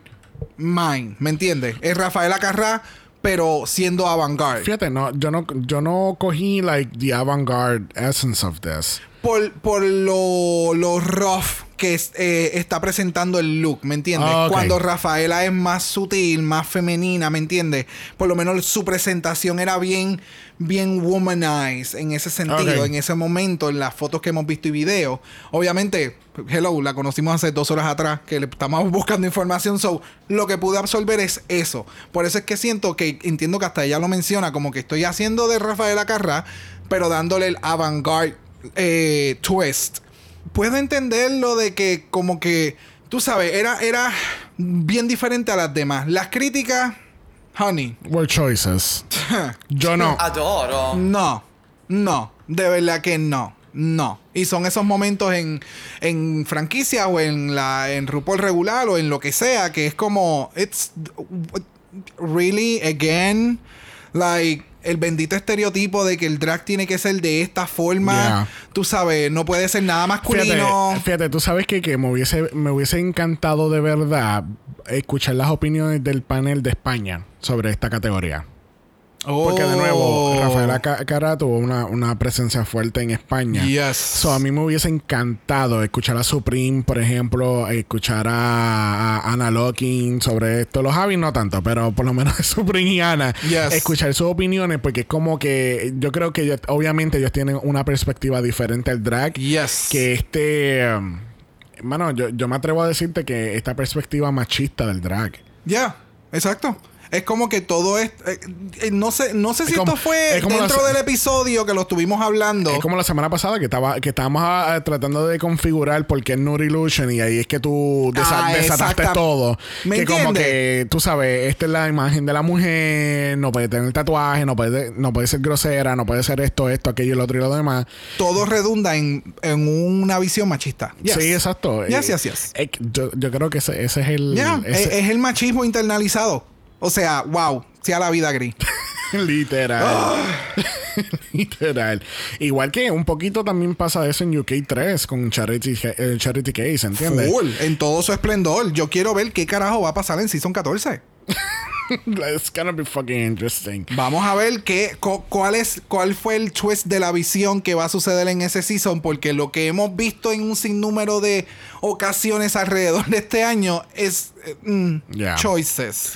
Mind. ¿Me entiendes? Es Rafaela Carrá, pero siendo avant-garde. Fíjate, no, yo no, yo no cogí like the avant-garde essence of this. Por, por lo, lo rough que es- eh, está presentando el look, ¿me entiendes? Ah. Cuando Rafaela es más sutil, más femenina, ¿me entiendes? Por lo menos su presentación era bien, bien womanized en ese sentido, en ese momento, en las fotos que hemos visto y videos. Obviamente, hello, la conocimos hace dos horas atrás, que le estamos buscando información, so lo que pude absorber es eso. Por eso es que siento que, entiendo que hasta ella lo menciona, como que estoy haciendo de Rafaela Carrá, pero dándole el avant-garde eh, twist. Puedo entender lo de que como que, tú sabes, era, era bien diferente a las demás. Las críticas, honey, Were choices. Yo no. Adoro. no, no, de verdad que no, no. Y son esos momentos en, en franquicia o en la en RuPaul regular o en lo que sea que es como, it's really again, like el bendito estereotipo de que el drag tiene que ser de esta forma. Yeah. Tú sabes, no puede ser nada masculino. Fíjate, fíjate, tú sabes que, que me, hubiese, me hubiese encantado de verdad escuchar las opiniones del panel de España sobre esta categoría. Porque de nuevo, Oh. Rafaela Ca- Cara tuvo una, una presencia fuerte en España. Yes. So, a mí me hubiese encantado escuchar a Supreme, por ejemplo, escuchar a, a Ana Locking sobre esto. Los Javi no tanto, pero por lo menos Supreme y Ana. Yes. Escuchar sus opiniones, porque es como que yo creo que ellos- obviamente ellos tienen una perspectiva diferente al drag. Yes. Que este. um, Mano, yo, yo me atrevo a decirte que esta perspectiva machista del drag. Ya, exacto. Es como que todo es. eh, eh, no sé, no sé si Es como- esto fue es como dentro del episodio que lo estuvimos hablando. Es como la semana pasada que estaba que estábamos ah, ah, tratando de configurar por qué es Nude Illusion y ahí es que tú desa- Ah, desataste todo. ¿Me que como entiendes? que tú sabes, esta es la imagen de la mujer, no puede tener tatuaje, no puede, no puede ser grosera, no puede ser esto, esto, aquello, lo otro y lo demás. todo redunda en, en una visión machista. Yes. Sí, exacto. Yes, yes, yes. eh, yo, yo creo que ese, ese es el. Ya, ese- es, es el machismo internalizado. O sea, wow, sea la vida gris. Literal. Ah. Literal. Igual que un poquito también pasa eso en UK3 con Charity, eh, Charity Case, ¿entiendes? Full, en todo su esplendor. Yo quiero ver qué carajo va a pasar en Season 14. It's gonna be fucking interesting. Vamos a ver qué, cu- cuál, es, cuál fue el twist de la visión que va a suceder en ese season, porque lo que hemos visto en un sinnúmero de ocasiones alrededor de este año es eh, mm, Yeah. choices.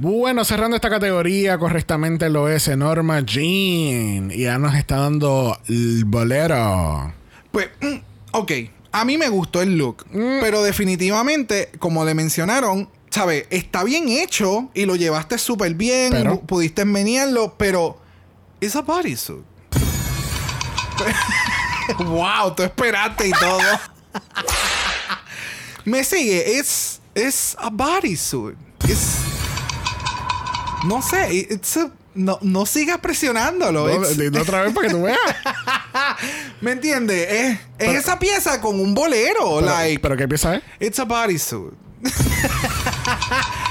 Bueno, cerrando esta categoría, correctamente lo es Norma Jean. Y ya nos está dando el bolero. Pues, mm, ok, a mí me gustó el look, pero definitivamente, como le mencionaron, ¿sabes? Está bien hecho y lo llevaste súper bien, Pero- pudiste menearlo, pero es a bodysuit. wow, tú esperaste y todo. me sigue, es es a bodysuit. Es no sé, it's a- no, no sigas presionándolo. No, dilo otra vez para que tú veas. ¿Me entiendes? Es, es esa pieza con un bolero. pero, like, pero ¿qué piensa es? it's a bodysuit.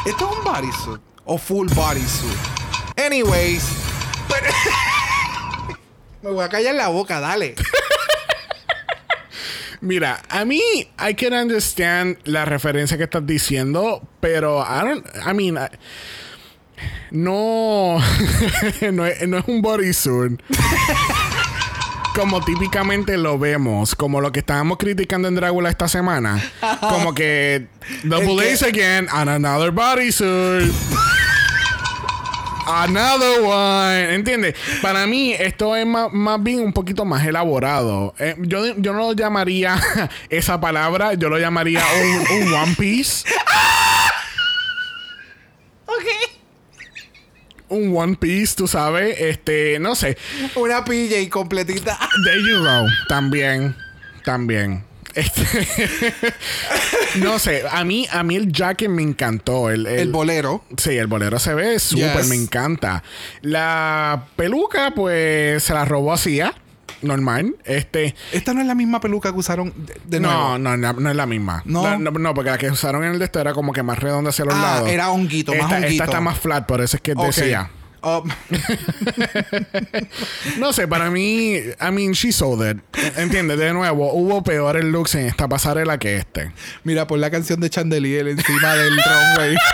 Esto es un bodysuit. O full bodysuit. Anyways. pero- Me voy a callar la boca, dale. Mira, a mí I can understand la referencia que estás diciendo, pero I don't, I mean, I- no, no, es, no es un bodysuit. Como típicamente lo vemos, como lo que estábamos criticando en Drácula esta semana. Como que police que- again and another bodysuit. Another one. ¿Entiendes? Para mí, esto es más, más bien un poquito más elaborado. Eh, yo, yo no lo llamaría esa palabra, yo lo llamaría un, un One Piece. Un One Piece, tú sabes. Este, no sé. Una PJ completita. There you go. También. También. Este, no sé, a mí, a mí el jacket me encantó. El, el- El bolero. Sí, el bolero se ve súper, Yes. me encanta. La peluca, pues, se la robó ¿ah? Normal. Este. Esta no es la misma peluca que usaron de, de no, nuevo. no, no, no es la misma. No. no. no, porque la que usaron en el de esto era como que más redonda hacia los Ah, lados. era honguito, más honguito. Esta está más flat, por eso es que decía. Oh, No sé, para mí, I mean, she sold it. ¿Entiendes? De nuevo, hubo peores looks en esta pasarela que este. mira, por la canción de Chandelier encima del runway.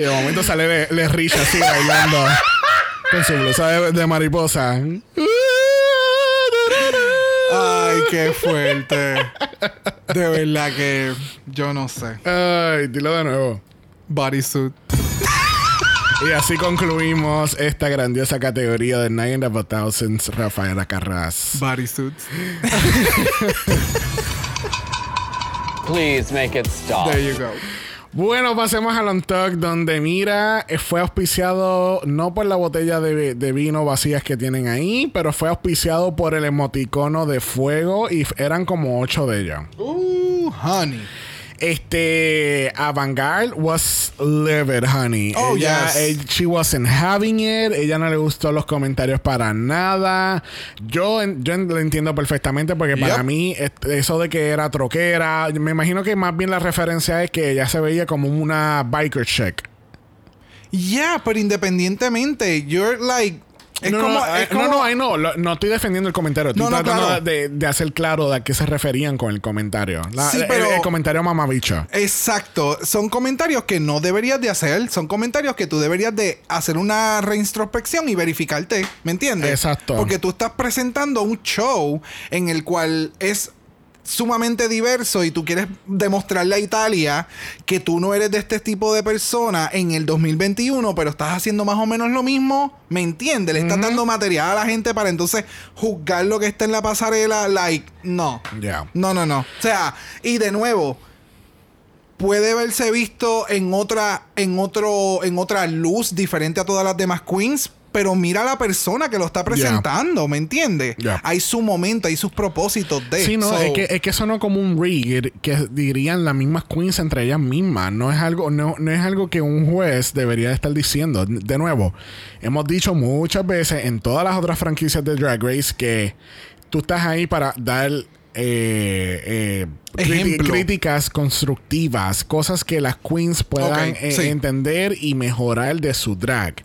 Y de momento sale Le, Le Rich así bailando con su blusa de, de mariposa. Ay, qué fuerte. De verdad que yo no sé. Ay, dilo de nuevo. Bodysuit. Y así concluimos esta grandiosa categoría de Nine of a Thousands, Rafaela Carras. Bodysuits. Please make it stop. There you go. Bueno, pasemos al On Talk, donde Mira eh, fue auspiciado no por la botella de, de vino vacías que tienen ahí, pero fue auspiciado por el emoticono de fuego y eran como ocho de ellas. Uh, honey. Este Avantgarde was livid, honey. Oh, ella, yes. eh, she wasn't having it. Ella no le gustó los comentarios para nada. Yo, yo lo entiendo perfectamente porque para mí eso de que era troquera, me imagino que más bien la referencia es que ella se veía como una biker chick. Yeah, pero independientemente, you're like. Es no, como. no, es eh, como- no, no, ay, no, lo- no estoy defendiendo el comentario. Estoy No, no, tratando claro. de, de hacer claro de a qué se referían con el comentario. La- Sí, el- pero- el, comentario mamabicho. Exacto, son comentarios que no deberías de hacer, son comentarios que tú deberías de hacer una reintrospección y verificarte, ¿me entiendes? Exacto. Porque tú estás presentando un show en el cual es sumamente diverso y tú quieres demostrarle a Italia que tú no eres de este tipo de persona en el 2021, pero estás haciendo más o menos lo mismo, ¿me entiendes? Le estás dando material a la gente para entonces juzgar lo que está en la pasarela, like, no. No, no, no. O sea, y de nuevo, puede verse visto en otra, en otro, en otra luz diferente a todas las demás queens. Pero mira a la persona que lo está presentando, ¿me entiendes? Hay su momento, hay sus propósitos de. Sí, no, So, es, que, es que sonó como un rig que dirían las mismas queens entre ellas mismas. No es algo, no, no es algo que un juez debería estar diciendo. De nuevo, hemos dicho muchas veces en todas las otras franquicias de Drag Race que tú estás ahí para dar eh, eh, críticas constructivas, cosas que las queens puedan eh, sí. entender y mejorar de su drag.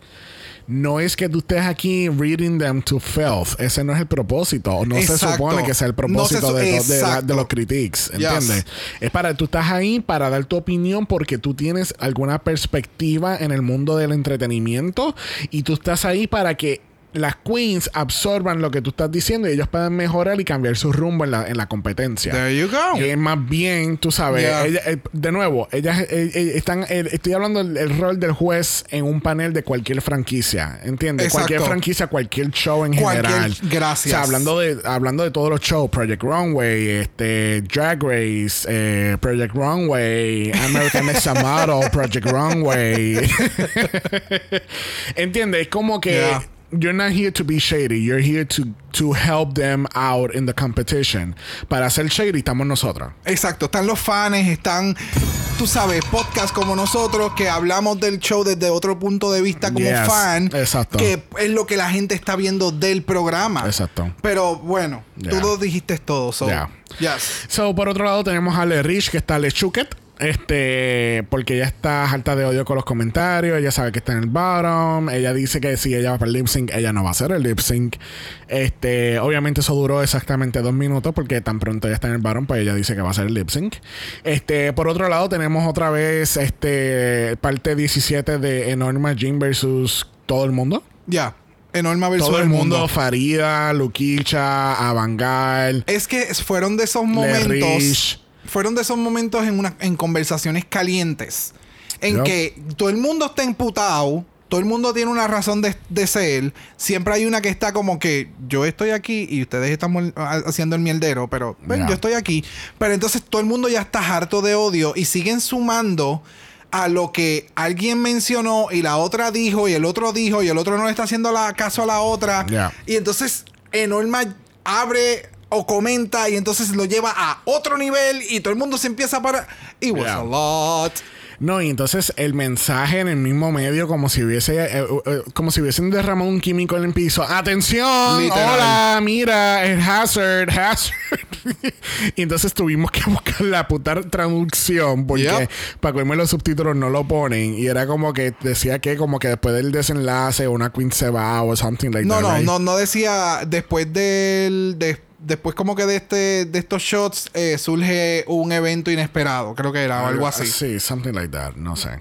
No es que tú estés aquí reading them to filth. Ese no es el propósito. No se supone que sea el No se propósito de, to- de la- de exacto. los critiques. ¿Entiendes? Yes. Es para, tú estás ahí para dar tu opinión porque tú tienes alguna perspectiva en el mundo del entretenimiento y tú estás ahí para que las queens absorban lo que tú estás diciendo y ellos puedan mejorar y cambiar su rumbo en la, en la competencia. There you go. Y más bien, tú sabes, Yeah. ella- eh, de nuevo, ellas eh, eh, están, estoy hablando del el rol del juez en un panel de cualquier franquicia, ¿entiendes? Exacto. Cualquier franquicia, cualquier show en Cualquier- general. gracias. O sea, hablando de, hablando de todos los shows, Project Runway, este, Drag Race, Project Runway, American Next Model, Project Runway. ¿Entiendes? Es como que Yeah. You're not here to be shady, you're here to, to help them out in the competition. Para ser shady estamos nosotros. Exacto, están los fans, están, tú sabes, podcasts como nosotros que hablamos del show desde otro punto de vista como Yes, fan. exacto. Que es lo que la gente está viendo del programa. Exacto. Pero bueno, tú lo dijiste todo. So, Ya. yes. So, por otro lado, tenemos a Le Rich, que está Le Chuket. Este, porque ella está harta de odio con los comentarios. Ella sabe que está en el bottom. Ella dice que si ella va para el lip sync, ella no va a hacer el lip sync. Este, obviamente, eso duró exactamente dos minutos. Porque tan pronto ella está en el bottom, pues ella dice que va a hacer el lip sync. Este, por otro lado, tenemos otra vez este parte 17 de Enorma Jean versus todo el mundo. Ya. Enorme versus Todo el mundo, mundo. Farida, Luquicha, Avangal. Es que fueron de esos momentos. Fueron de esos momentos en, una, en conversaciones calientes. En que todo el mundo está emputado. Todo el mundo tiene una razón de, de ser. Siempre hay una que está como que yo estoy aquí y ustedes están haciendo el mierdero, pero ven, yo estoy aquí. Pero entonces todo el mundo ya está harto de odio y siguen sumando a lo que alguien mencionó y la otra dijo y el otro dijo y el otro no le está haciendo la, caso a la otra. Y entonces Enorma abre o comenta y entonces lo lleva a otro nivel y todo el mundo se empieza para... It was Yeah. a lot. No, y entonces el mensaje en el mismo medio, como si hubiese, eh, eh, como si hubiesen derramado un químico en el piso. ¡Atención! Literal. ¡Hola! Mira, es Hazard, Hazard. y entonces tuvimos que buscar la puta traducción porque Yep. para comerme los subtítulos no lo ponen. Y era como que decía que como que después del desenlace una queen se va o something like No, that. no, right? no, no decía después del... de- después como que de este de estos shots eh, surge un evento inesperado. Creo que era o algo así. Sí, something like that. No sé.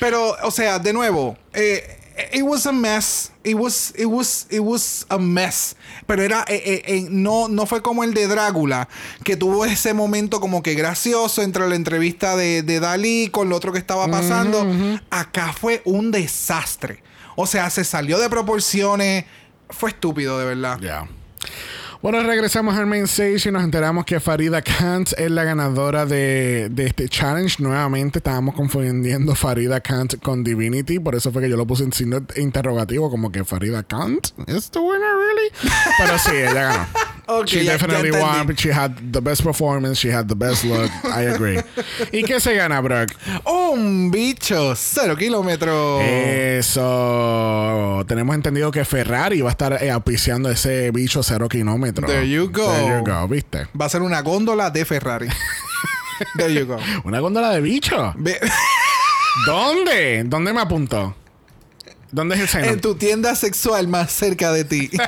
Pero, o sea, de nuevo, eh, it was a mess. It was, it was, it was a mess. Pero era, eh, eh, eh, no, no fue como el de Drácula, que tuvo ese momento como que gracioso entre la entrevista de, de Dalí con lo otro que estaba pasando. Acá fue un desastre. O sea, se salió de proporciones. Fue estúpido, de verdad. Ya. Bueno, regresamos al main stage y nos enteramos que Farida Kant es la ganadora de, de este challenge. Nuevamente estábamos confundiendo Farida Kant con Divinity, por eso fue que yo lo puse en signo interrogativo, como que Farida Kant is the winner, really? Pero sí, ella ganó. Ok, she definitely won. She had the best performance, she had the best look. I agree. ¿Y qué se gana, Brock? Un bicho, cero kilómetros. Eso. Tenemos entendido que Ferrari va a estar eh, auspiciando ese bicho cero kilómetros. There you go. There you go, ¿viste? Va a ser una góndola de Ferrari. There you go. Una góndola de bicho. ¿Dónde? ¿Dónde me apuntó? ¿Dónde es el seno? en tu tienda sexual más cerca de ti.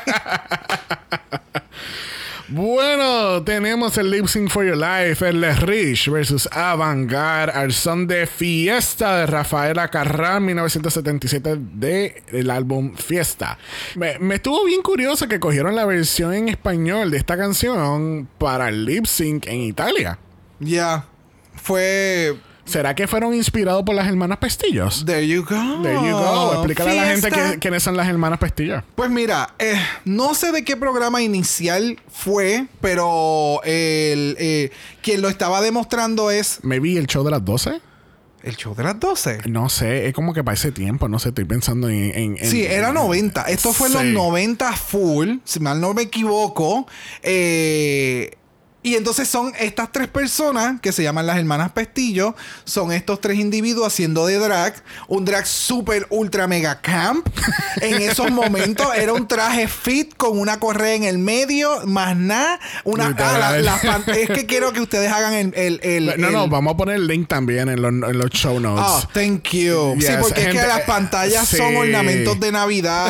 Bueno, tenemos el Lip Sync for Your Life, el Rich versus Avantgarde, al son de Fiesta de Rafaela Carrán, 1977, del álbum Fiesta. Me, me estuvo bien curioso que cogieron la versión en español de esta canción para el lip sync en Italia. Ya. Fue. ¿Será que fueron inspirados por las hermanas Pestillos? There you go. There you go. Explícale a la gente que- quiénes son las hermanas Pestillos. Pues mira, eh, no sé de qué programa inicial fue, pero el, eh, quien lo estaba demostrando es Me vi el show de las 12. el show de las 12. No sé, es como que para ese tiempo, no sé, estoy pensando en... en- en- Sí, era 90. Esto fue en los Sí. 90 full, si mal no me equivoco. Eh, y entonces son estas tres personas que se llaman las hermanas Pestillo. Son estos tres individuos haciendo de drag. Un drag super ultra mega camp. en esos momentos era un traje fit con una correa en el medio, más nada. Una, Literal. ah, la- las pan- es que quiero que ustedes hagan el. el- el- No, no, vamos a poner el link también en los, en los show notes. Ah, thank you. sí, porque es que las eh, pantallas sí. son ornamentos de Navidad.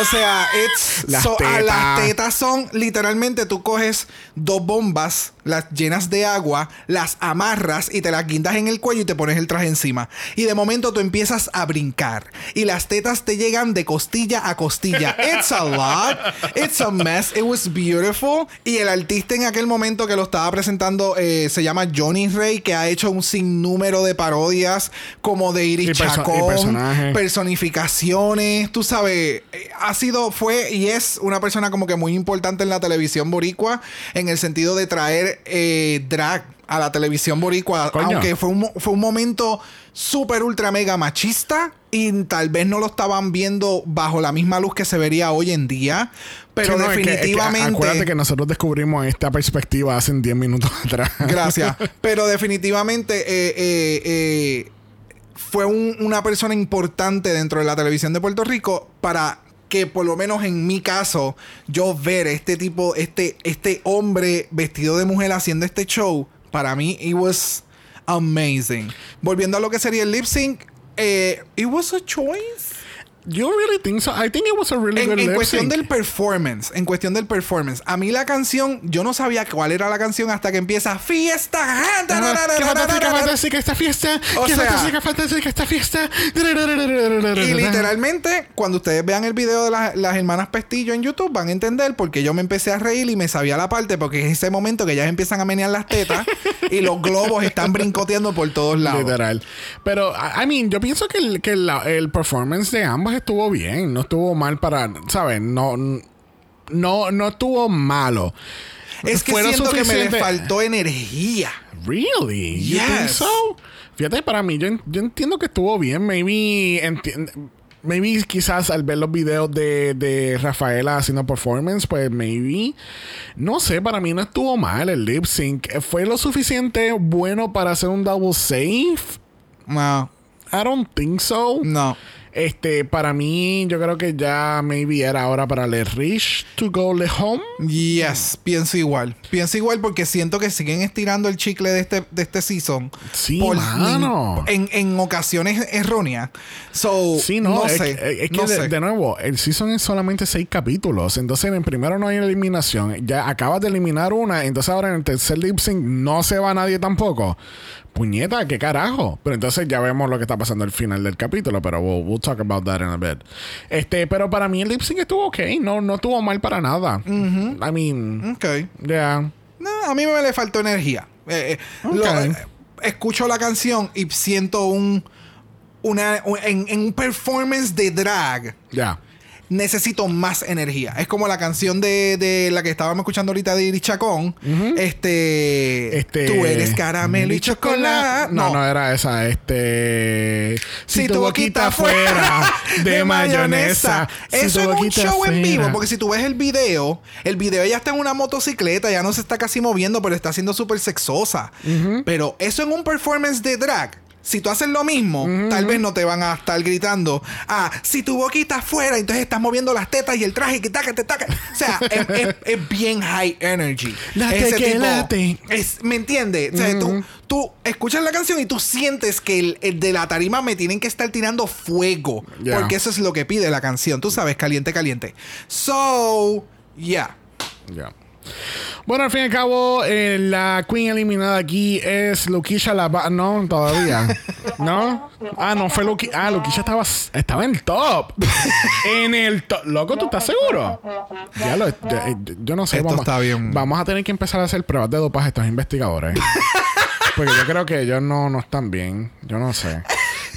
o sea, it's, Las so- tetas. las tetas son literalmente tú coges dos bombas, ます。Las llenas de agua, las amarras y te las guindas en el cuello y te pones el traje encima. Y de momento tú empiezas a brincar y las tetas te llegan de costilla a costilla. It's a lot. It's a mess. It was beautiful. Y el artista en aquel momento que lo estaba presentando eh, se llama Johnny Ray, que ha hecho un sinnúmero de parodias como de Iris Y Chacón, personajes. personificaciones, tú sabes, ha sido, fue y es una persona como que muy importante en la televisión boricua en el sentido de traer eh, drag a la televisión boricua, Coño. aunque fue un, fue un momento súper ultra mega machista y tal vez no lo estaban viendo bajo la misma luz que se vería hoy en día, pero Sí, no, es que- es que definitivamente... acuérdate que nosotros descubrimos esta perspectiva hace 10 minutos atrás. Gracias. Pero definitivamente eh, eh, eh, fue un- una persona importante dentro de la televisión de Puerto Rico para que por lo menos en mi caso yo ver este tipo, este, este hombre vestido de mujer haciendo este show, para mí it was amazing. Volviendo a lo que sería el lip sync, eh, it was a choice. You really think so? I think it was a really En, good en cuestión del performance, en cuestión del performance, a mí la canción, yo no sabía cuál era la canción hasta que empieza fiesta. Qué fantástica, fantástica esta fiesta. Qué fantástica, fantástica esta fiesta. Y literalmente, cuando ustedes vean el video de las, las hermanas Pestillo en YouTube, van a entender por qué yo me empecé a reír y me sabía la parte, porque es ese momento que ellas empiezan a menear las tetas y los globos están brincoteando por todos lados. Literal. Pero, I I mean, yo pienso que, el, que la- el performance de ambos estuvo bien. No estuvo mal para, ¿sabes? No, no, no estuvo malo. Es que Fue lo siento que me suficiente- le faltó energía. Really? You think Yes. so? Fíjate, para mí, yo, yo entiendo que estuvo bien. Maybe, maybe quizás al ver los videos de, de Rafaela haciendo performance, pues maybe. No sé, para mí no estuvo mal el lip sync. ¿Fue lo suficiente bueno para hacer un double safe? No, I don't think so. no. Este, para mí, yo creo que ya maybe era hora para Le Rich to go le home. Yes, pienso igual. Pienso igual porque siento que siguen estirando el chicle de este, de este season. Sí, mano. En, en ocasiones erróneas. So, Sí, no, no es, sé. es que no de, sé. de nuevo, el season es solamente seis capítulos. Entonces, en primero no hay eliminación. Ya acabas de eliminar una. Entonces, ahora en el tercer lip sync no se va nadie tampoco. Puñeta, qué carajo. Pero entonces ya vemos lo que está pasando al final del capítulo. Pero we'll, we'll talk about that in a bit. Este, pero para mí el lip sync estuvo ok. No, no estuvo mal para nada. I mean, Ok. yeah. No, a mí me le faltó energía. Eh, eh, lo- eh, escucho la canción y siento un. Una, un- en, en un performance de drag. Yeah. Necesito más energía. Es como la canción de, de la que estábamos escuchando ahorita de Iris Chacón. este, Este. Tú eres caramelo y chocolate. No, no, era esa. Este. Si, tu boquita fuera de mayonesa. Si Eso es un boquita show en vivo. Porque si tú ves el video, el video ella está en una motocicleta, ya no se está casi moviendo, pero está siendo súper sexosa. Pero eso en un performance de drag. Si tú haces lo mismo, tal vez no te van a estar gritando, ah, si tu boquita fuera, entonces estás moviendo las tetas y el traje que taca, te taca. O sea, es, es- es bien high energy. Late que late. Es, ¿Me entiendes? O sea, tú, tú escuchas la canción y tú sientes que el, el de la tarima me tienen que estar tirando fuego. Yeah. Porque eso es lo que pide la canción. Tú sabes, caliente, caliente. So, yeah. Ya. Bueno, al fin y al cabo, eh, la queen eliminada aquí es Luquisha la No, todavía. ¿No? Ah, no fue Luquisha. Ah, Luquisha estaba, estaba en el top. en el top. Loco, ¿tú estás seguro? Ya lo. ya- yo no sé. Esto vamos, está bien. Vamos a tener que empezar a hacer pruebas de dopaje a estos investigadores. Porque yo creo que ellos no, no están bien. Yo no sé.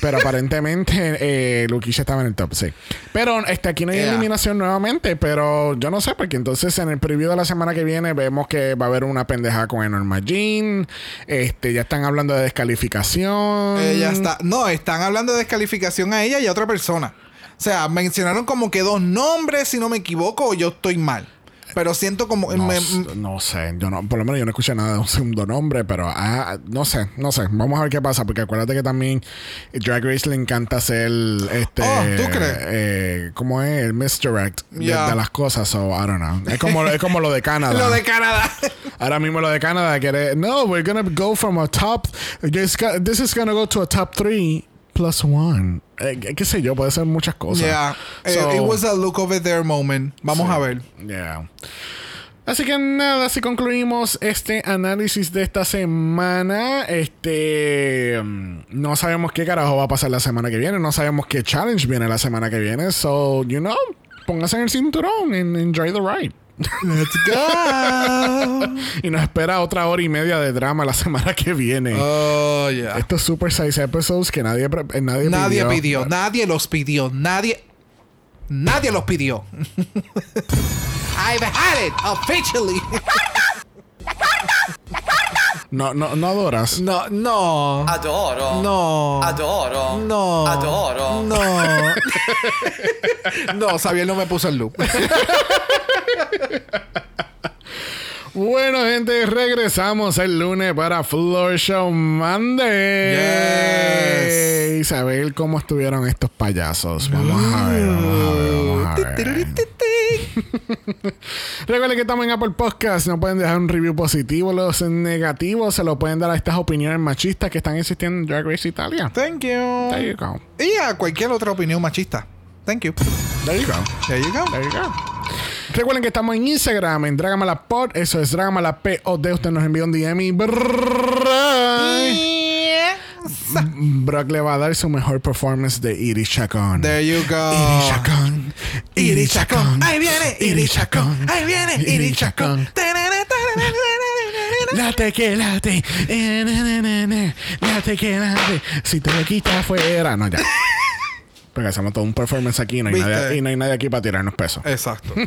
Pero aparentemente eh, Luquisha estaba en el top, sí. Pero este, aquí no hay Yeah. eliminación nuevamente, pero yo no sé, porque entonces en el preview de la semana que viene vemos que va a haber una pendeja con Enorma Jean. Este, ya están hablando de descalificación. Ella está. No, están hablando de descalificación a ella y a otra persona. O sea, mencionaron como que dos nombres, si no me equivoco, o yo estoy mal. Pero siento como. No, me- no sé, yo no, por lo menos yo no escuché nada de un segundo nombre, pero ah, no sé, no sé. Vamos a ver qué pasa, porque acuérdate que también Drag Race le encanta hacer este. Oh, ¿tú crees? eh, ¿Cómo es? El misdirect de, Ya. de las cosas, so I don't know. Es como, es como lo de Canadá. Lo de Canadá. Ahora mismo lo de Canadá quiere. No, we're gonna go from a top. This, is gonna go to a top three plus one. Eh, qué sé yo, puede ser muchas cosas. yeah. Eh, So- it was a look over there moment. Vamos Sí. a ver. Yeah. Así que nada, así concluimos este análisis de esta semana. Este. mm, No sabemos qué carajo va a pasar la semana que viene. No sabemos qué challenge viene la semana que viene. So, you know, póngase en el cinturón and enjoy the ride. Let's go. Y nos espera otra hora y media de drama la semana que viene. Oh, yeah. Estos super size episodes que nadie, eh, nadie, Nadie pidió. pidió, nadie los pidió, nadie, nadie los pidió. I've had it officially. No, no, no adoras. No, no, Adoro. no, Adoro. no, Adoro. no. no, Xavier no me puso el loop. Bueno, gente, regresamos el lunes para Floor Show Monday. Yes. Y saber cómo estuvieron estos payasos. Vamos a ver, vamos a ver, vamos a ver. Recuerden que estamos en Apple Podcast. No pueden dejar un review positivo. Los negativos se lo pueden dar a estas opiniones machistas que están existiendo en Drag Race Italia. Thank you. There you go. Y a cualquier otra opinión machista. Thank you. There you go. There you go. There you go. Recuerden que estamos en Instagram, en Dragamalapod. Eso es Dragamalapod. Usted nos envía un DM y... Brock le va a dar su mejor performance de Iris Chacón. There you go. Iris Chacón. Iris Chacón. Ahí viene Iris Chacón. Ahí viene Iris Chacón. Late que late. Eh. Late que late. Si te lo quitas afuera. No, ya. Porque hacemos todo un performance aquí y no hay, nadie, y no hay nadie aquí para tirarnos pesos. Exacto.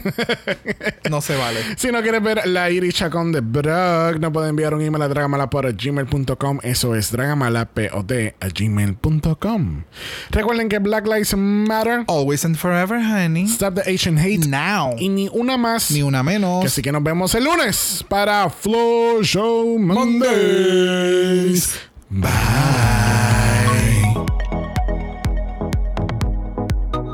No se vale. Si no quieres ver la Iris Chacón de Brock, no puede enviar un email a dragamalapod.gmail.com. Eso es dragamalapod a gmail.com. Recuerden que Black Lives Matter. Always and forever, honey. Stop the Asian Hate. Now. Y ni una más. Ni una menos. Así que nos vemos el lunes para Flow Show Mondays. Bye.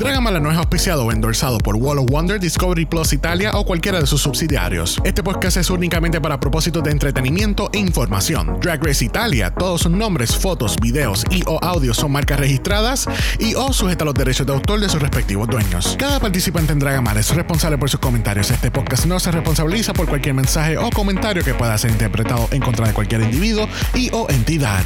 Dragamala no es auspiciado o endorsado por Wall of Wonder, Discovery Plus Italia o cualquiera de sus subsidiarios. Este podcast es únicamente para propósitos de entretenimiento e información. Drag Race Italia, todos sus nombres, fotos, videos y o audios son marcas registradas y o sujeta a los derechos de autor de sus respectivos dueños. Cada participante en Dragamala es responsable por sus comentarios. Este podcast no se responsabiliza por cualquier mensaje o comentario que pueda ser interpretado en contra de cualquier individuo y o entidad.